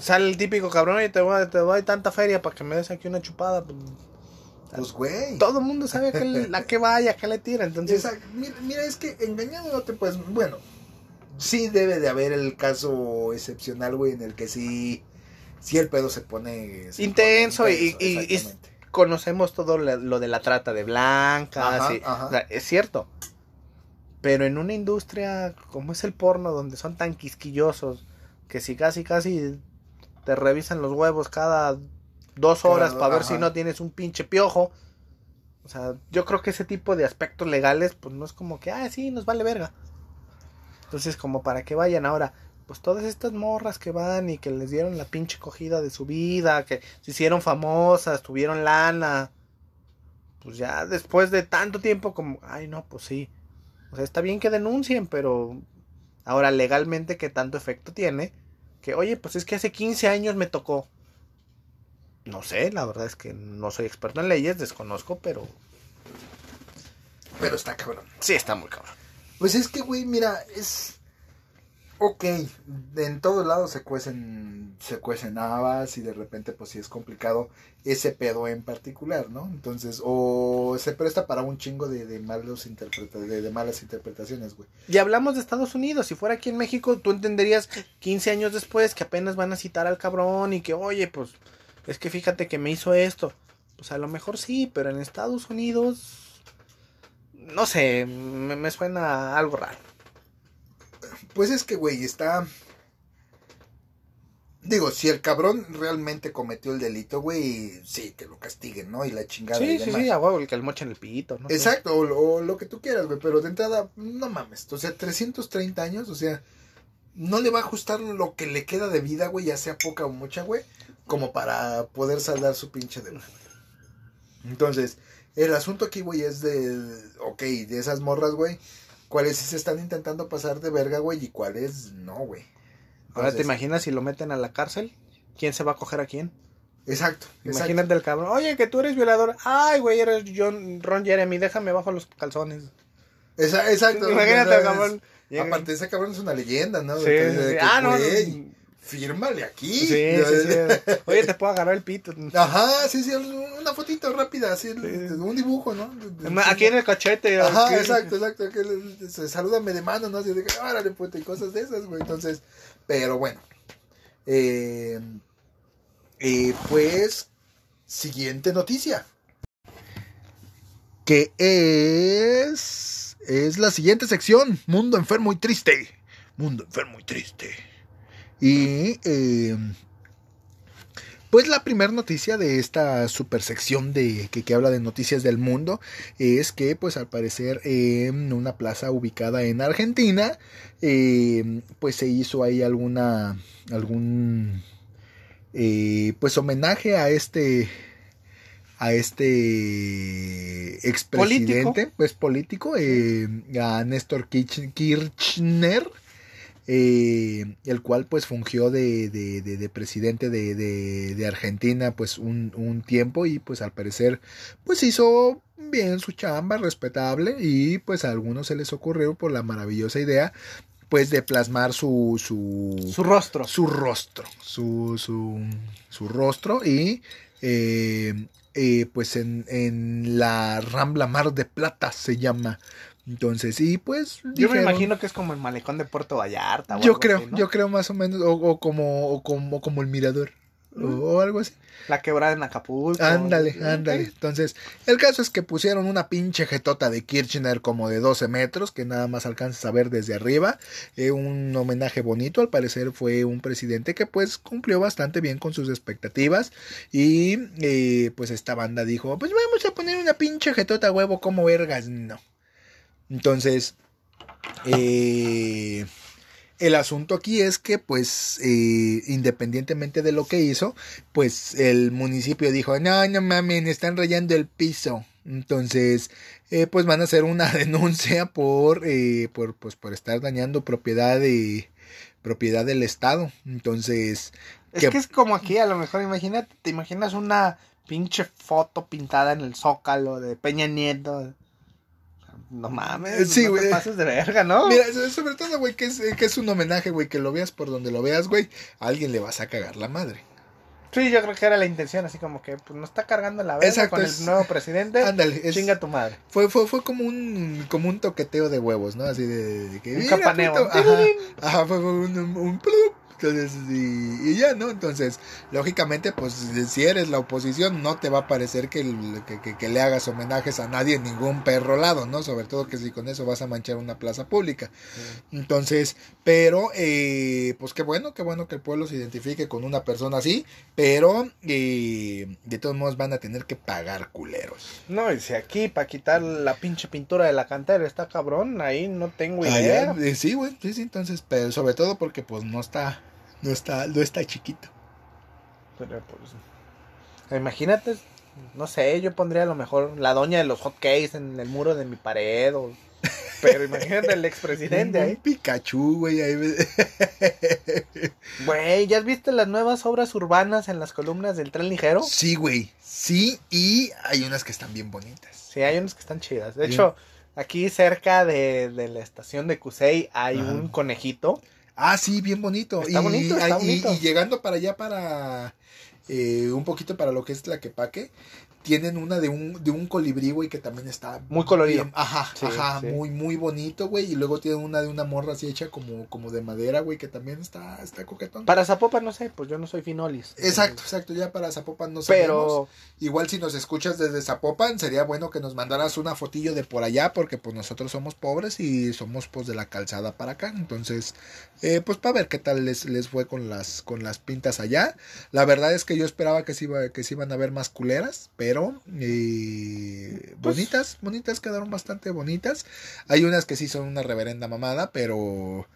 sale el típico cabrón y te voy, te doy tanta feria para que me des aquí una chupada. pues, Pues, güey. todo el mundo sabe a qué, le- a qué vaya, a qué le tira. Entonces, Exacto. Mira, mira, es que engañando no te puedes. Bueno, sí debe de haber el caso excepcional, güey, en el que sí. Sí, el pedo se pone. se Intenso pone y- intenso, y- y- exactamente. conocemos todo lo, lo de la trata de blancas. Ajá, y- ajá. o sea, es cierto. Pero en una industria como es el porno, donde son tan quisquillosos, que si casi, casi te revisan los huevos cada dos horas para ver ajá. si no tienes un pinche piojo. O sea, yo creo que ese tipo de aspectos legales, pues no es como que, ah, sí, nos vale verga. Entonces, como para que vayan ahora, pues todas estas morras que van y que les dieron la pinche cogida de su vida, que se hicieron famosas, tuvieron lana, pues ya después de tanto tiempo como, ay no, pues sí. O sea, está bien que denuncien, pero ahora legalmente qué tanto efecto tiene, que oye, pues es que hace 15 años me tocó. No sé, la verdad es que no soy experto en leyes, desconozco, pero Pero está cabrón. sí está muy cabrón. Pues es que, güey, mira, es. Ok, en todos lados se cuecen, se cuecen habas y de repente, pues sí es complicado ese pedo en particular, ¿no? Entonces, o se presta para un chingo de, malos interpreta de, malas interpretaciones, güey. Y hablamos de Estados Unidos, si fuera aquí en México, tú entenderías 15 años después que apenas van a citar al cabrón y que, oye, pues, es que fíjate que me hizo esto. Pues a lo mejor sí, pero en Estados Unidos, no sé, me suena algo raro. Pues es que, güey, está. Digo, si el cabrón realmente cometió el delito, güey, sí, que lo castiguen, ¿no? Y la chingada. y Sí, sí, sí, a huevo, el que le mochen el pito, ¿no? Exacto, o, o lo que tú quieras, güey, pero de entrada, no mames, o sea, 330 años, o sea, no le va a ajustar lo que le queda de vida, güey, ya sea poca o mucha, güey, como para poder saldar su pinche deuda. Entonces, el asunto aquí, güey, es de, ok, de esas morras, güey, cuáles sí se están intentando pasar de verga, güey, y cuáles no, güey. Ahora te imaginas si lo meten a la cárcel, ¿quién se va a coger a quién? Exacto, exacto. Imagínate el cabrón, oye, que tú eres violador. Ay, güey, eres John, Ron Jeremy, déjame bajo los calzones. Esa- exacto. Imagínate, entonces, cabrón. Llega- Aparte, ese cabrón es una leyenda, ¿no? Sí, Entonces, sí, sí. que, Ah, no. Fírmale aquí. Sí, sí, sí. Oye, te puedo agarrar el pito. Ajá, sí, sí, una fotito rápida, así, un dibujo, ¿no? Aquí en el cachete. Ajá, aquí. exacto, exacto. Que salúdame de mano, ¿no? Así de órale, puta, y cosas de esas, güey. Entonces, pero bueno. Eh, eh, pues, siguiente noticia. Que es. Es la siguiente sección: Mundo enfermo y triste. Mundo enfermo y triste. Y. Eh, pues la primera noticia de esta super sección de, que, que, habla de noticias del mundo es que pues al parecer en una plaza ubicada en Argentina eh, pues se hizo ahí alguna algún eh, pues homenaje a este a este expresidente ¿Político? pues político eh, a Néstor Kirchner eh, el cual pues fungió de, de, de, de presidente de, Argentina pues un, un, tiempo y pues al parecer pues hizo bien su chamba, respetable y pues a algunos se les ocurrió por la maravillosa idea pues de plasmar su su, su rostro. su rostro su, su, su rostro y eh, eh, pues en, en la Rambla Mar de Plata se llama entonces, y pues. Yo dijeron, me imagino que es como el malecón de Puerto Vallarta. O yo algo creo, así, ¿no? yo creo más o menos, o, o como, o como, como el mirador. O, o, algo así. La quebrada en Acapulco. Ándale, ándale. Entonces, el caso es que pusieron una pinche jetota de Kirchner como de 12 metros, que nada más alcanzas a ver desde arriba. Eh, un homenaje bonito, al parecer fue un presidente que pues cumplió bastante bien con sus expectativas. Y eh, pues esta banda dijo, pues vamos a poner una pinche jetota huevo como vergas. No. Entonces, eh, el asunto aquí es que, pues, eh, independientemente de lo que hizo, pues el municipio dijo, no, no mames, están rayando el piso. Entonces, eh, pues van a hacer una denuncia por, eh, por, pues, por estar dañando propiedad de propiedad del Estado. Entonces, es que, que es como aquí, a lo mejor, imagínate, te imaginas una pinche foto pintada en el zócalo de Peña Nieto. No mames, sí, no te pases de verga, ¿no? Mira, sobre todo, güey, que es, que es un homenaje, güey, que lo veas por donde lo veas, güey, a alguien le vas a cagar la madre. Sí, yo creo que era la intención, así como que pues no está cargando la verga con es- el nuevo presidente. Ándale, es- Chinga tu madre. Fue, fue, fue como un, como un toqueteo de huevos, ¿no? Así de, de que. Un "Mira, campaneo. puto". Ajá, ajá, fue, fue un, un, un plup. Entonces, y, y ya, ¿no? Entonces, lógicamente, pues si eres la oposición, no te va a parecer que, que, que- que le hagas homenajes a nadie en ningún perro lado, ¿no? Sobre todo que si con eso vas a manchar una plaza pública. Entonces, pero, eh, pues qué bueno, qué bueno que el pueblo se identifique con una persona así, pero eh, de todos modos van a tener que pagar culeros. No, y si aquí para quitar la pinche pintura de la cantera está cabrón, ahí no tengo idea. Allá, eh, sí, güey, sí, sí, entonces, pero sobre todo porque pues no está, no está, no está chiquito. Pero pues. Imagínate, no sé, yo pondría a lo mejor la doña de los hotcakes en el muro de mi pared. O... Pero imagínate el expresidente ahí. Pikachu, güey, ahí. Güey, ¿ya has visto las nuevas obras urbanas en las columnas del tren ligero? sí, güey, sí, y hay unas que están bien bonitas. Sí, hay unas que están chidas. De Bien. hecho, aquí cerca de, de la estación de Cusey hay Ajá. un conejito. Ah, sí, bien bonito. Está y, bonito, está y- bonito. y llegando para allá, para eh, un poquito para lo que es Tlaquepaque, tienen una de un, de un colibrí, güey, que también está Muy colorido. bien- ajá, Sí, ajá, sí. muy, muy bonito, güey. Y luego tienen una de una morra así hecha como, como de madera, güey, que también está, está coquetón. Para Zapopan, no sé, pues yo no soy finolis. Exacto, exacto, ya para Zapopan no sabemos. Pero Igual si nos escuchas desde Zapopan, sería bueno que nos mandaras una fotillo de por allá, porque pues nosotros somos pobres y somos pues de la calzada para acá. Entonces, eh, pues para ver qué tal les, les fue con las, con las pintas allá. La verdad es que yo esperaba que se, iba, que se iban a ver más culeras, pero eh, Pues- bonitas, bonitas, quedaron bastante bonitas. Hay unas que sí son una reverenda mamada, pero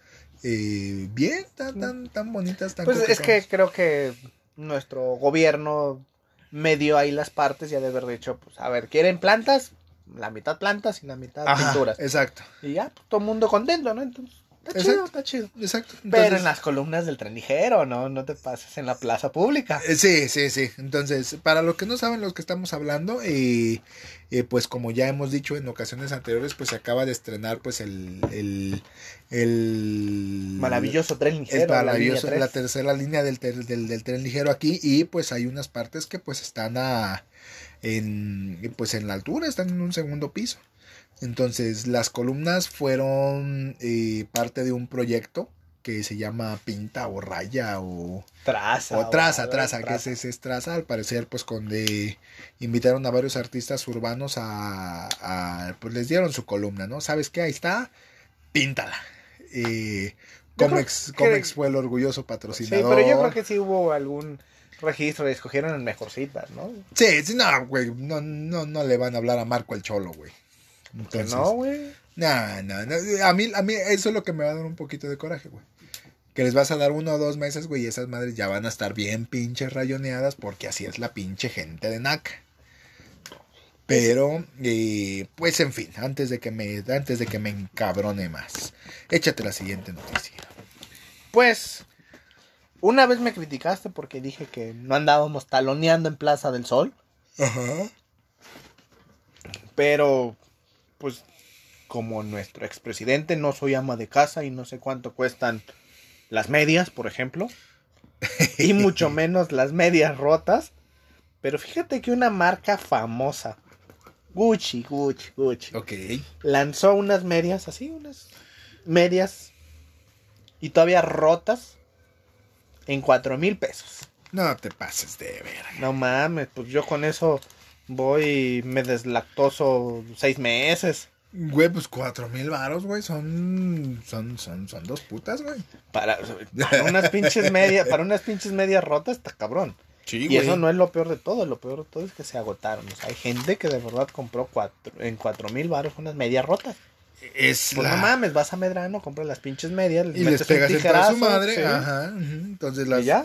eh, bien, tan, tan, tan bonitas, tan pues es que creo que nuestro gobierno me dio ahí las partes y ha de haber dicho, pues a ver, ¿quieren plantas? La mitad plantas y la mitad Ajá, pinturas. Exacto, Y ya, pues todo el mundo contento, ¿no? Entonces, está Exacto. chido, está chido. exacto. Pero en las columnas del tren ligero, ¿no? No te pases en la plaza pública. Eh, Sí, sí, sí. Entonces, para los que no saben los que estamos hablando, eh, eh, pues como ya hemos dicho en ocasiones anteriores, pues se acaba de estrenar pues el... el, el maravilloso tren ligero. Es maravilloso, la, tercera línea del, del, del, tren ligero aquí y pues hay unas partes que pues están a, en, pues en la altura, están en un segundo piso. Entonces las columnas fueron eh, parte de un proyecto que se llama pinta o raya o traza o traza, traza, que es, es, traza, al parecer pues con de invitaron a varios artistas urbanos a, pues les dieron su columna, ¿no? ¿Sabes qué? Ahí está, píntala. Eh, Comex, Comex fue el orgulloso patrocinador. Sí, pero yo creo que sí hubo algún registro, escogieron el mejorcita, ¿no? Sí, sí, no, güey, no, no, no le van a hablar a Marco el Cholo, güey. Entonces, no, güey. No, no, no, a mí, a mí eso es lo que me va a dar un poquito de coraje, güey que les vas a dar uno o dos meses, güey, y esas madres ya van a estar bien pinches rayoneadas porque así es la pinche gente de NAC. Pero, eh, pues en fin, antes de que me, antes de que me encabrone más, échate la siguiente noticia. Pues, una vez me criticaste porque dije que no andábamos taloneando en Plaza del Sol. Ajá. Pero, pues, como nuestro expresidente, no soy ama de casa y no sé cuánto cuestan las medias, por ejemplo, y mucho menos las medias rotas. Pero fíjate que una marca famosa, Gucci, Gucci, Gucci, ok, lanzó unas medias así, unas medias y todavía rotas en cuatro mil pesos. No te pases de ver. No mames, pues yo con eso voy, me deslactoso seis meses. Güey, pues cuatro mil varos, güey, son, son, son, son dos putas, güey. Para, unas pinches medias, para unas pinches medias rotas, está cabrón. Sí, y eso no es lo peor de todo, lo peor de todo es que se agotaron. O sea, hay gente que de verdad compró cuatro, en cuatro mil varos unas medias rotas. Es pues no mames, vas a Medrano, compras las pinches medias, y les pegas su madre, ajá, entonces las, ya?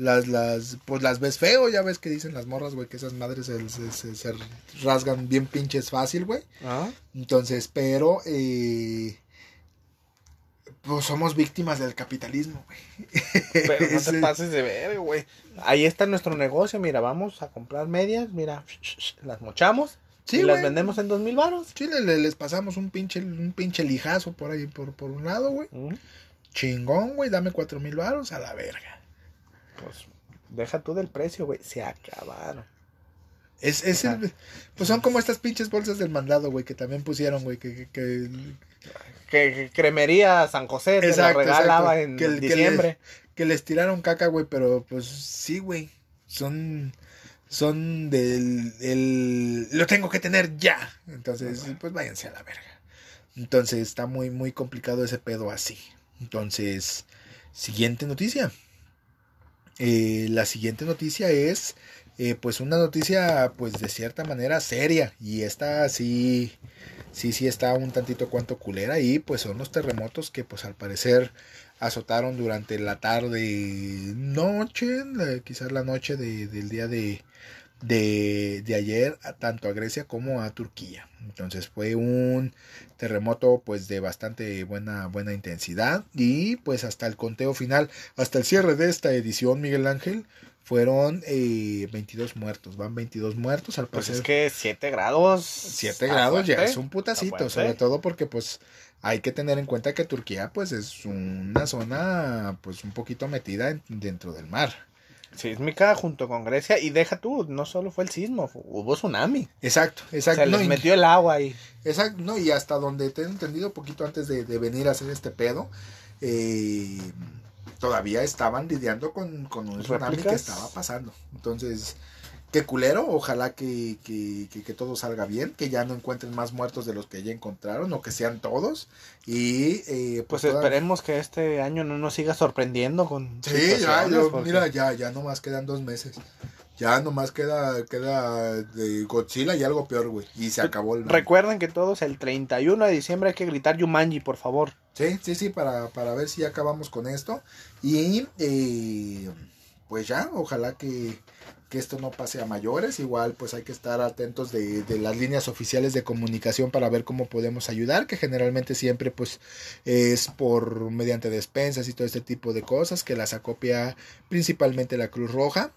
Las, las, pues las ves feo, ya ves que dicen las morras, güey, que esas madres se, se, rasgan bien pinches fácil, güey. Ah. Entonces, pero, eh, pues somos víctimas del capitalismo, güey. Pero no te pases de ver, güey. Ahí está nuestro negocio, mira, vamos a comprar medias, mira, las mochamos. y las vendemos en dos mil baros. Sí, les pasamos un pinche, un pinche lijazo por ahí, por, por un lado, güey. Chingón, güey, dame cuatro mil baros a la verga pues deja tú del precio, güey, se acabaron. Es, es pues son como estas pinches bolsas del mandado, güey, que también pusieron, güey, que, que, que, Cremería San José te la regalaba en diciembre. Que, les tiraron caca, güey, pero pues sí, güey, son son del el, lo tengo que tener ya. Entonces, pues váyanse a la verga. Entonces, está muy muy complicado ese pedo así. Entonces, siguiente noticia. Eh, la siguiente noticia es eh, pues una noticia pues de cierta manera seria y esta sí sí sí está un tantito cuanto culera y pues son los terremotos que pues al parecer azotaron durante la tarde noche quizás la noche del día de de, de ayer tanto a Grecia como a Turquía. Entonces fue un terremoto pues de bastante buena, buena intensidad y pues hasta el conteo final, hasta el cierre de esta edición Miguel Ángel fueron eh, 22 muertos, van 22 muertos al parecer. Pues es que 7 grados. 7 grados ya es un putacito, sobre todo porque pues hay que tener en cuenta que Turquía pues es una zona pues un poquito metida dentro del mar sísmica junto con Grecia y deja tú, no solo fue el sismo, hubo tsunami. Exacto, exacto. Se les metió el agua ahí. Exacto, no, y hasta donde te he entendido poquito antes de, venir a hacer este pedo, eh, todavía estaban lidiando con, con un tsunami que estaba pasando. Entonces, qué culero, ojalá que, que, que, todo salga bien, que ya no encuentren más muertos de los que ya encontraron, o que sean todos. Y eh, pues, pues esperemos que este año no nos siga sorprendiendo con... Sí, ya, mira, ya, ya nomás quedan dos meses. Ya nomás queda, queda de Godzilla y algo peor, güey. Y se acabó el... Recuerden que todos el 31 de diciembre hay que gritar Yumanji, por favor. Sí, sí, sí, para, para ver si ya acabamos con esto. Y eh, pues ya, ojalá que que esto no pase a mayores. Igual pues hay que estar atentos de, las líneas oficiales de comunicación para ver cómo podemos ayudar, que generalmente siempre pues es por mediante despensas y todo este tipo de cosas que las acopia principalmente la Cruz Roja.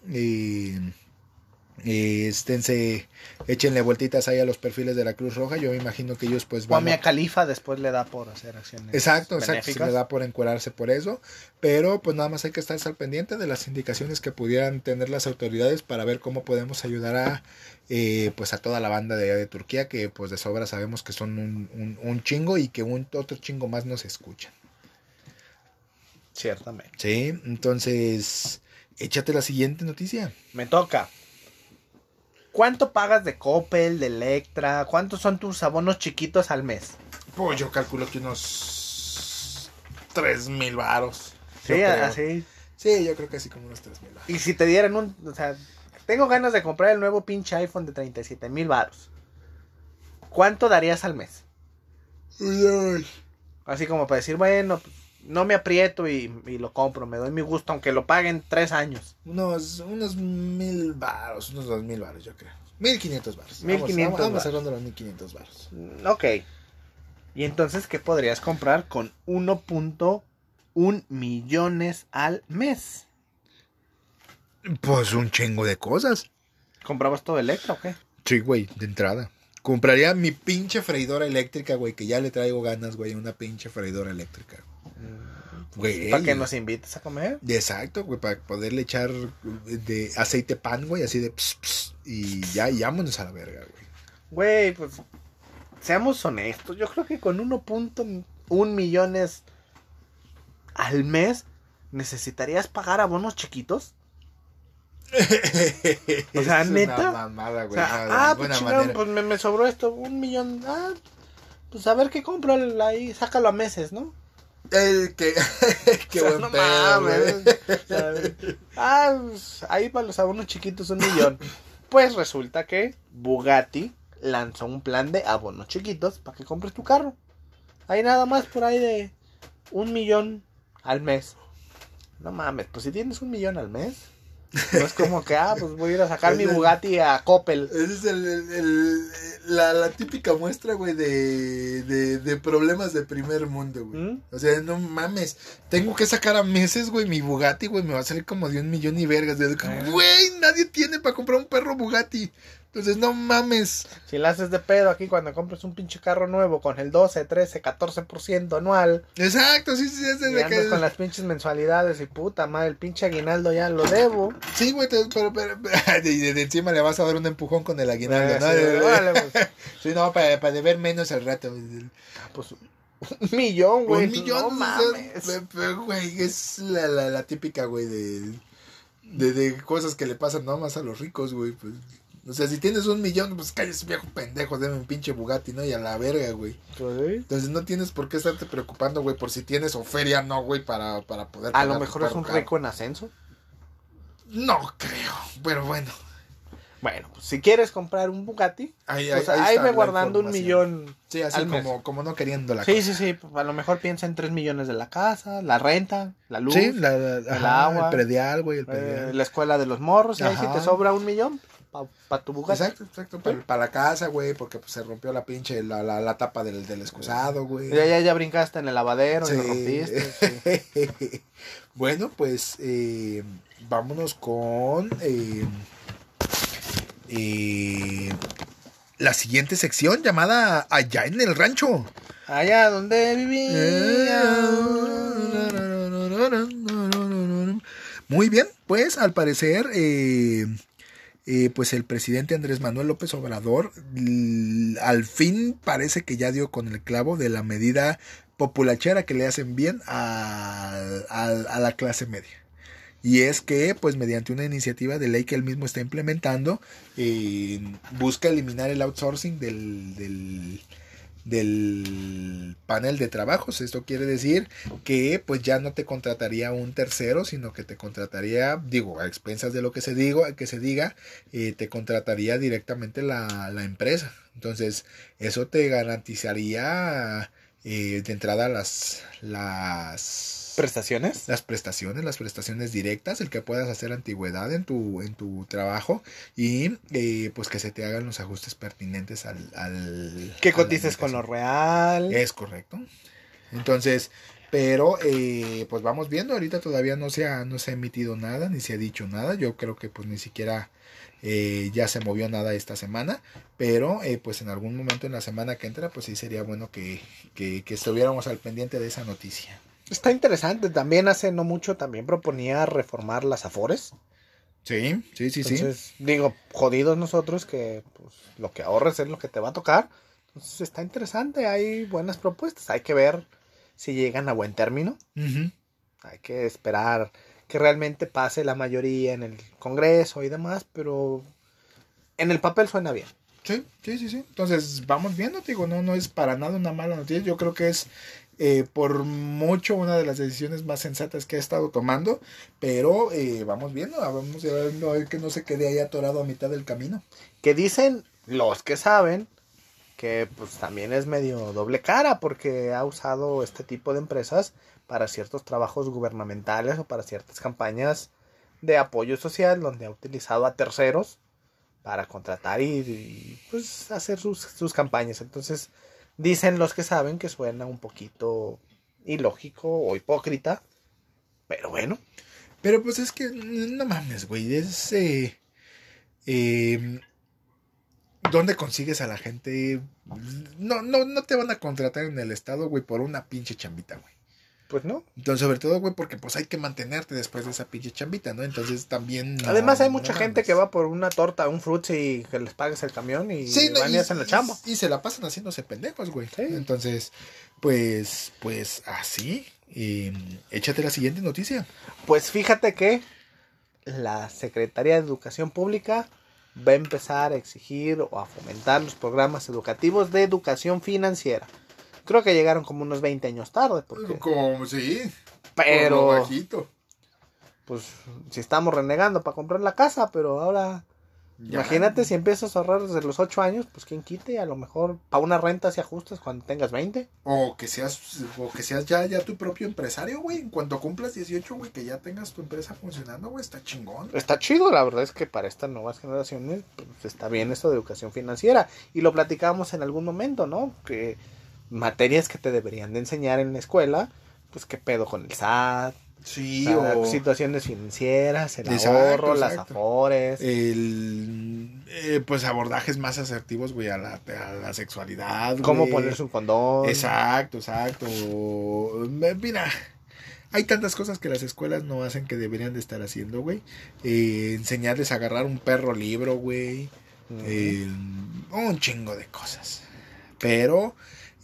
Eh, esténse, échenle vueltitas ahí a los perfiles de la Cruz Roja. Yo me imagino que ellos pues O a van mi a... Califa después le da por hacer acciones. Exacto, exacto, se le da por encuerarse por eso, pero pues nada más hay que estar al pendiente de las indicaciones que pudieran tener las autoridades para ver cómo podemos ayudar a eh, pues a toda la banda de, allá de Turquía que pues de sobra sabemos que son un, un- un chingo y que un otro chingo más nos escuchan. Ciertamente. Sí, entonces échate la siguiente noticia. Me toca. ¿Cuánto pagas de Coppel, de Electra? ¿Cuántos son tus abonos chiquitos al mes? Pues yo calculo que unos tres mil varos. Sí, así. Sí, yo creo que así como unos tres mil varos. Y si te dieran un... O sea, tengo ganas de comprar el nuevo pinche iPhone de 37 mil baros. ¿Cuánto darías al mes? Uy. Así como para decir, bueno, no me aprieto y, y lo compro, me doy mi gusto, aunque lo paguen tres años. Unos, unos mil varos, unos dos mil varos, yo creo. Mil quinientos varos. Vamos- 1500 Vamos, cerrando los mil quinientos varos. Mm, Ok. Y entonces, ¿qué podrías comprar con 1.1 millones al mes? Pues un chingo de cosas. ¿Comprabas todo Electra o qué? Sí, güey, de entrada. Compraría mi pinche freidora eléctrica, güey, que ya le traigo ganas, güey, una pinche freidora eléctrica. Güey. Para que nos invites a comer. Exacto, güey, para poderle echar de aceite pan, güey, así de ps, ps, y ya, y vámonos a la verga, güey. Güey, pues seamos honestos. Yo creo que con 1.1 millones al mes necesitarías pagar abonos chiquitos. O sea, Es ¿neta? Una mamada, O güey. sea, no, de ah, pues pues me, me sobró esto, un millón. Ah, pues a ver qué compro ahí, sácalo a meses, ¿no? El que. Qué O sea, buen no pedo, mames. ah, pues, ahí para los abonos chiquitos un millón. Pues resulta que Bugatti lanzó un plan de abonos chiquitos para que compres tu carro. Hay nada más por ahí de un millón al mes. No mames, pues si tienes un millón al mes, no es como que, ah, pues voy a ir a sacar mi Bugatti a Coppel. Esa es el, el- el- la, la típica muestra, güey, de, de, de problemas de primer mundo, güey. ¿Mm? O sea, no mames. Tengo que sacar a meses, güey, mi Bugatti, güey. Me va a salir como de un millón y vergas. Eh. Güey, nadie tiene para comprar un perro Bugatti. Entonces, no mames. Si la haces de pedo aquí cuando compres un pinche carro nuevo con el 12, 13, 14% anual Exacto, sí, sí, es y de andas que... con las pinches mensualidad y puta madre, el pinche aguinaldo ya lo debo. Sí, güey, pero, pero, de, de- encima le vas a dar un empujón con el aguinaldo, Eh, ¿no? sí, órale, pues. Sí, no, para, para deber menos al rato. Pues un millón, güey. un millón, No mames. güey, es la, la, la típica, güey, de, de, de cosas que le pasan nada más a los ricos, güey. Pues, o sea, si tienes un millón, pues cállese, viejo pendejo, deme un pinche Bugatti, ¿no? Y a la verga, güey. Sí. Entonces no tienes por qué estarte preocupando, güey, por si tienes o feria, no, güey, para, para poder... A lo mejor es un rico en ascenso. No creo, pero bueno. Bueno, pues si quieres comprar un Bugatti, Ahí, pues ahí la guardando un millón. Sí, así al mes. como, como no queriendo la Sí, cosa. sí, sí. pues, a lo mejor piensa en 3 millones de la casa, la renta, la luz, Sí, la, la- el ajá, agua, el predial, güey, el eh, la escuela de los morros. Y ahí si te sobra un millón, para tu Bugatti. Exacto, exacto. Para, para la casa, güey, porque pues, se rompió la pinche, la, la, la tapa del, del excusado, güey. Ya, ya, ya brincaste en el lavadero y Sí. lo rompiste. sí. bueno, pues eh, vámonos con eh, eh, la siguiente sección llamada Allá en el Rancho. Allá donde vivía. Muy bien, pues al parecer, eh, eh, pues el presidente Andrés Manuel López Obrador al fin parece que ya dio con el clavo de la medida populachera que le hacen bien a, a- a la clase media. Y es que, pues mediante una iniciativa de ley que él mismo está implementando, eh, busca eliminar el outsourcing del, del, del panel de trabajos. Esto quiere decir que pues ya no te contrataría un tercero, sino que te contrataría, digo, a expensas de lo que se digo, que se diga, eh, te contrataría directamente la, la empresa. Entonces, eso te garantizaría eh, de entrada las las ¿Prestaciones? las prestaciones, las prestaciones directas, el que puedas hacer antigüedad en tu, en tu trabajo y eh, pues que se te hagan los ajustes pertinentes al... al Que cotices con lo real. Es correcto. Entonces, Pero eh, pues vamos viendo, ahorita todavía no se, ha, no se ha emitido nada, ni se ha dicho nada. Yo creo que pues ni siquiera eh, ya se movió nada esta semana. Pero eh, pues en algún momento en la semana que entra, pues sí sería bueno que, que, que estuviéramos al pendiente de esa noticia. Está interesante. También hace no mucho también proponía reformar las afores. Sí, sí, sí, Entonces, sí. digo, jodidos nosotros que pues, lo que ahorres es lo que te va a tocar. Entonces está interesante, hay buenas propuestas. Hay que ver si llegan a buen término. Hay que esperar que realmente pase la mayoría en el Congreso y demás, pero en el papel suena bien. Sí, sí, sí, sí. Entonces, vamos viendo, digo, no, no es para nada una mala noticia. Yo creo que es eh, por mucho una de las decisiones más sensatas que ha estado tomando, pero eh, vamos viendo, vamos viendo a ver que no se quede ahí atorado a mitad del camino. Que dicen los que saben que pues también es medio doble cara porque ha usado este tipo de empresas para ciertos trabajos gubernamentales o para ciertas campañas de apoyo social donde ha utilizado a terceros para contratar y, y, pues hacer sus, sus campañas. Entonces dicen los que saben que suena un poquito ilógico o hipócrita, pero bueno. Pero pues es que no mames, güey, es... Eh, eh, ¿Dónde consigues a la gente? No, no, no te van a contratar en el estado, güey, por una pinche chambita, güey. Pues no. Entonces, sobre todo, güey, porque pues hay que mantenerte después de esa pinche chambita, ¿no? Entonces también... no- Además hay no mucha gente que va por una torta, un frutzi y que les pagues el camión y Sí, no, van y, hacen la chamba. Y, se la pasan haciéndose pendejos, güey. Sí. Entonces, pues, pues así. Y, échate la siguiente noticia. Pues fíjate que la Secretaría de Educación Pública va a empezar a exigir o a fomentar los programas educativos de educación financiera. Creo que llegaron como unos 20 años tarde, porque, Como, sí. pero bajito. pues si estamos renegando para comprar la casa, pero ahora Ya. imagínate si empiezas a ahorrar desde los 8 años, pues quién quite, a lo mejor para una renta si ajustas cuando tengas 20. O que seas, o que seas ya, ya tu propio empresario, güey. En cuanto cumplas 18, güey, que ya tengas tu empresa funcionando, güey, está chingón. Está chido, la verdad es que para estas nuevas generaciones pues, está bien esto de educación financiera. Y lo platicábamos en algún momento, ¿no? Que materias que te deberían de enseñar en la escuela, pues qué pedo con el SAT, Sí, o sea, o situaciones financieras, el Exacto, ahorro, las afores. el, eh, pues abordajes más asertivos, güey, a la, a la sexualidad. cómo güey. ponerse un condón. Exacto, exacto. Eh, Mira, hay tantas cosas que las escuelas no hacen que deberían de estar haciendo, güey. Eh, enseñarles a agarrar un perro libro, güey. Eh, un chingo de cosas. Pero,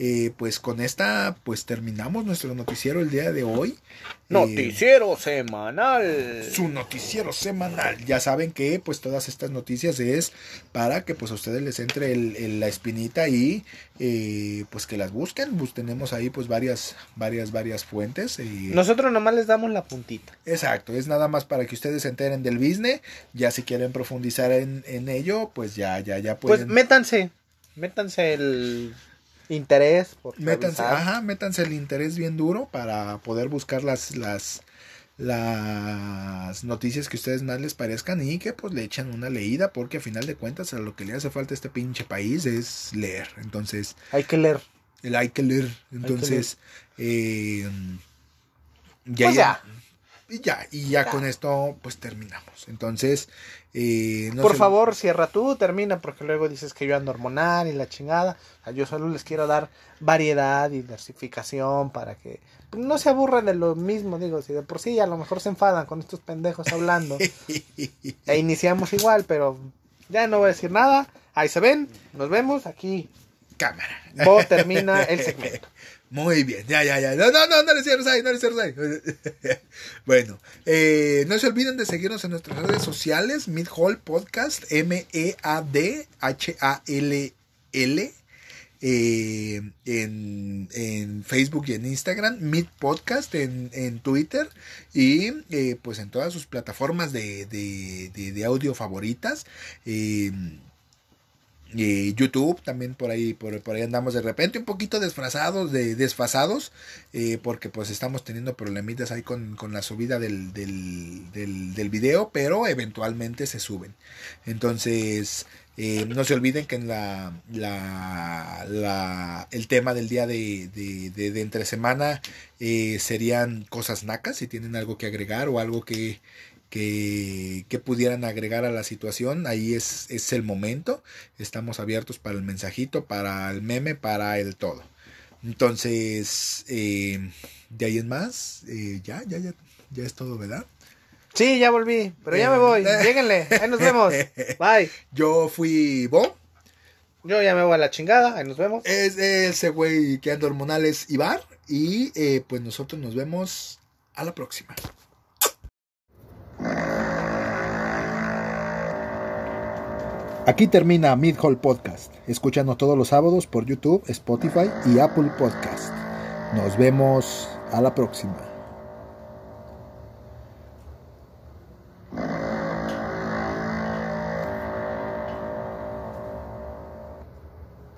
eh, pues con esta, pues terminamos nuestro noticiero el día de hoy. Eh, Noticiero semanal. su noticiero semanal. Ya saben que pues todas estas noticias es para que pues a ustedes les entre el, el- la espinita y eh, pues que las busquen. Pues tenemos ahí pues varias, varias, varias fuentes. y- Nosotros nomás les damos la puntita. Exacto, es nada más para que ustedes se enteren del business. Ya si quieren profundizar en, en ello, pues ya, ya, ya Pues pueden. métanse, métanse el interés por métanse, revisar. ajá, métanse el interés bien duro para poder buscar las, las, las noticias que a ustedes más les parezcan y que pues le echen una leída porque a final de cuentas a lo que le hace falta a este pinche país es leer. Entonces, Hay que leer. el hay que leer. Entonces, eh, ya, Pues ya. Y ya, y ya, Ya. con esto pues terminamos. Entonces, no Por se- favor, cierra tú, termina, porque luego dices que yo ando hormonal y la chingada. O sea, yo solo les quiero dar variedad y diversificación para que no se aburran de lo mismo. Digo, si de por sí a lo mejor se enfadan con estos pendejos hablando. e iniciamos igual, pero ya no voy a decir nada. Ahí se ven, nos vemos aquí. Cámara. Bo termina el segmento. Muy bien, ya, ya, ya. No, no, no, no le cierres ahí, no le cierres ahí. bueno, eh, no se olviden de seguirnos en nuestras redes sociales, Mid Hall Podcast, M-E-A-D-H-A-L-L. eh, en, en Facebook y en Instagram, Mid Podcast en, en Twitter y eh, pues en todas sus plataformas de, de, de- audio favoritas. eh, eh, YouTube también por ahí por, por ahí andamos de repente un poquito desfasados de desfasados eh, porque pues estamos teniendo problemitas ahí con, con la subida del, del, del, video pero eventualmente se suben. Entonces Eh, no se olviden que en la, la, el tema del día de, de, entre semana eh, serían cosas nacas, si tienen algo que agregar o algo que, que, que, pudieran agregar a la situación, ahí es, es el momento. Estamos abiertos para el mensajito, para el meme, para el todo. Entonces, eh, de ahí en más, eh, ya, ya, ya, ya es todo, ¿verdad? Sí, ya volví, pero ya me voy. Lléguenle, ahí nos vemos. Bye. Yo fui Bo. Yo ya me voy a la chingada, ahí nos vemos. Es ese güey que anda hormonales Ibar. Y eh, pues nosotros nos vemos a la próxima. Aquí termina Mid Hall Podcast. Escúchanos todos los sábados por YouTube, Spotify y Apple Podcast. Nos vemos a la próxima.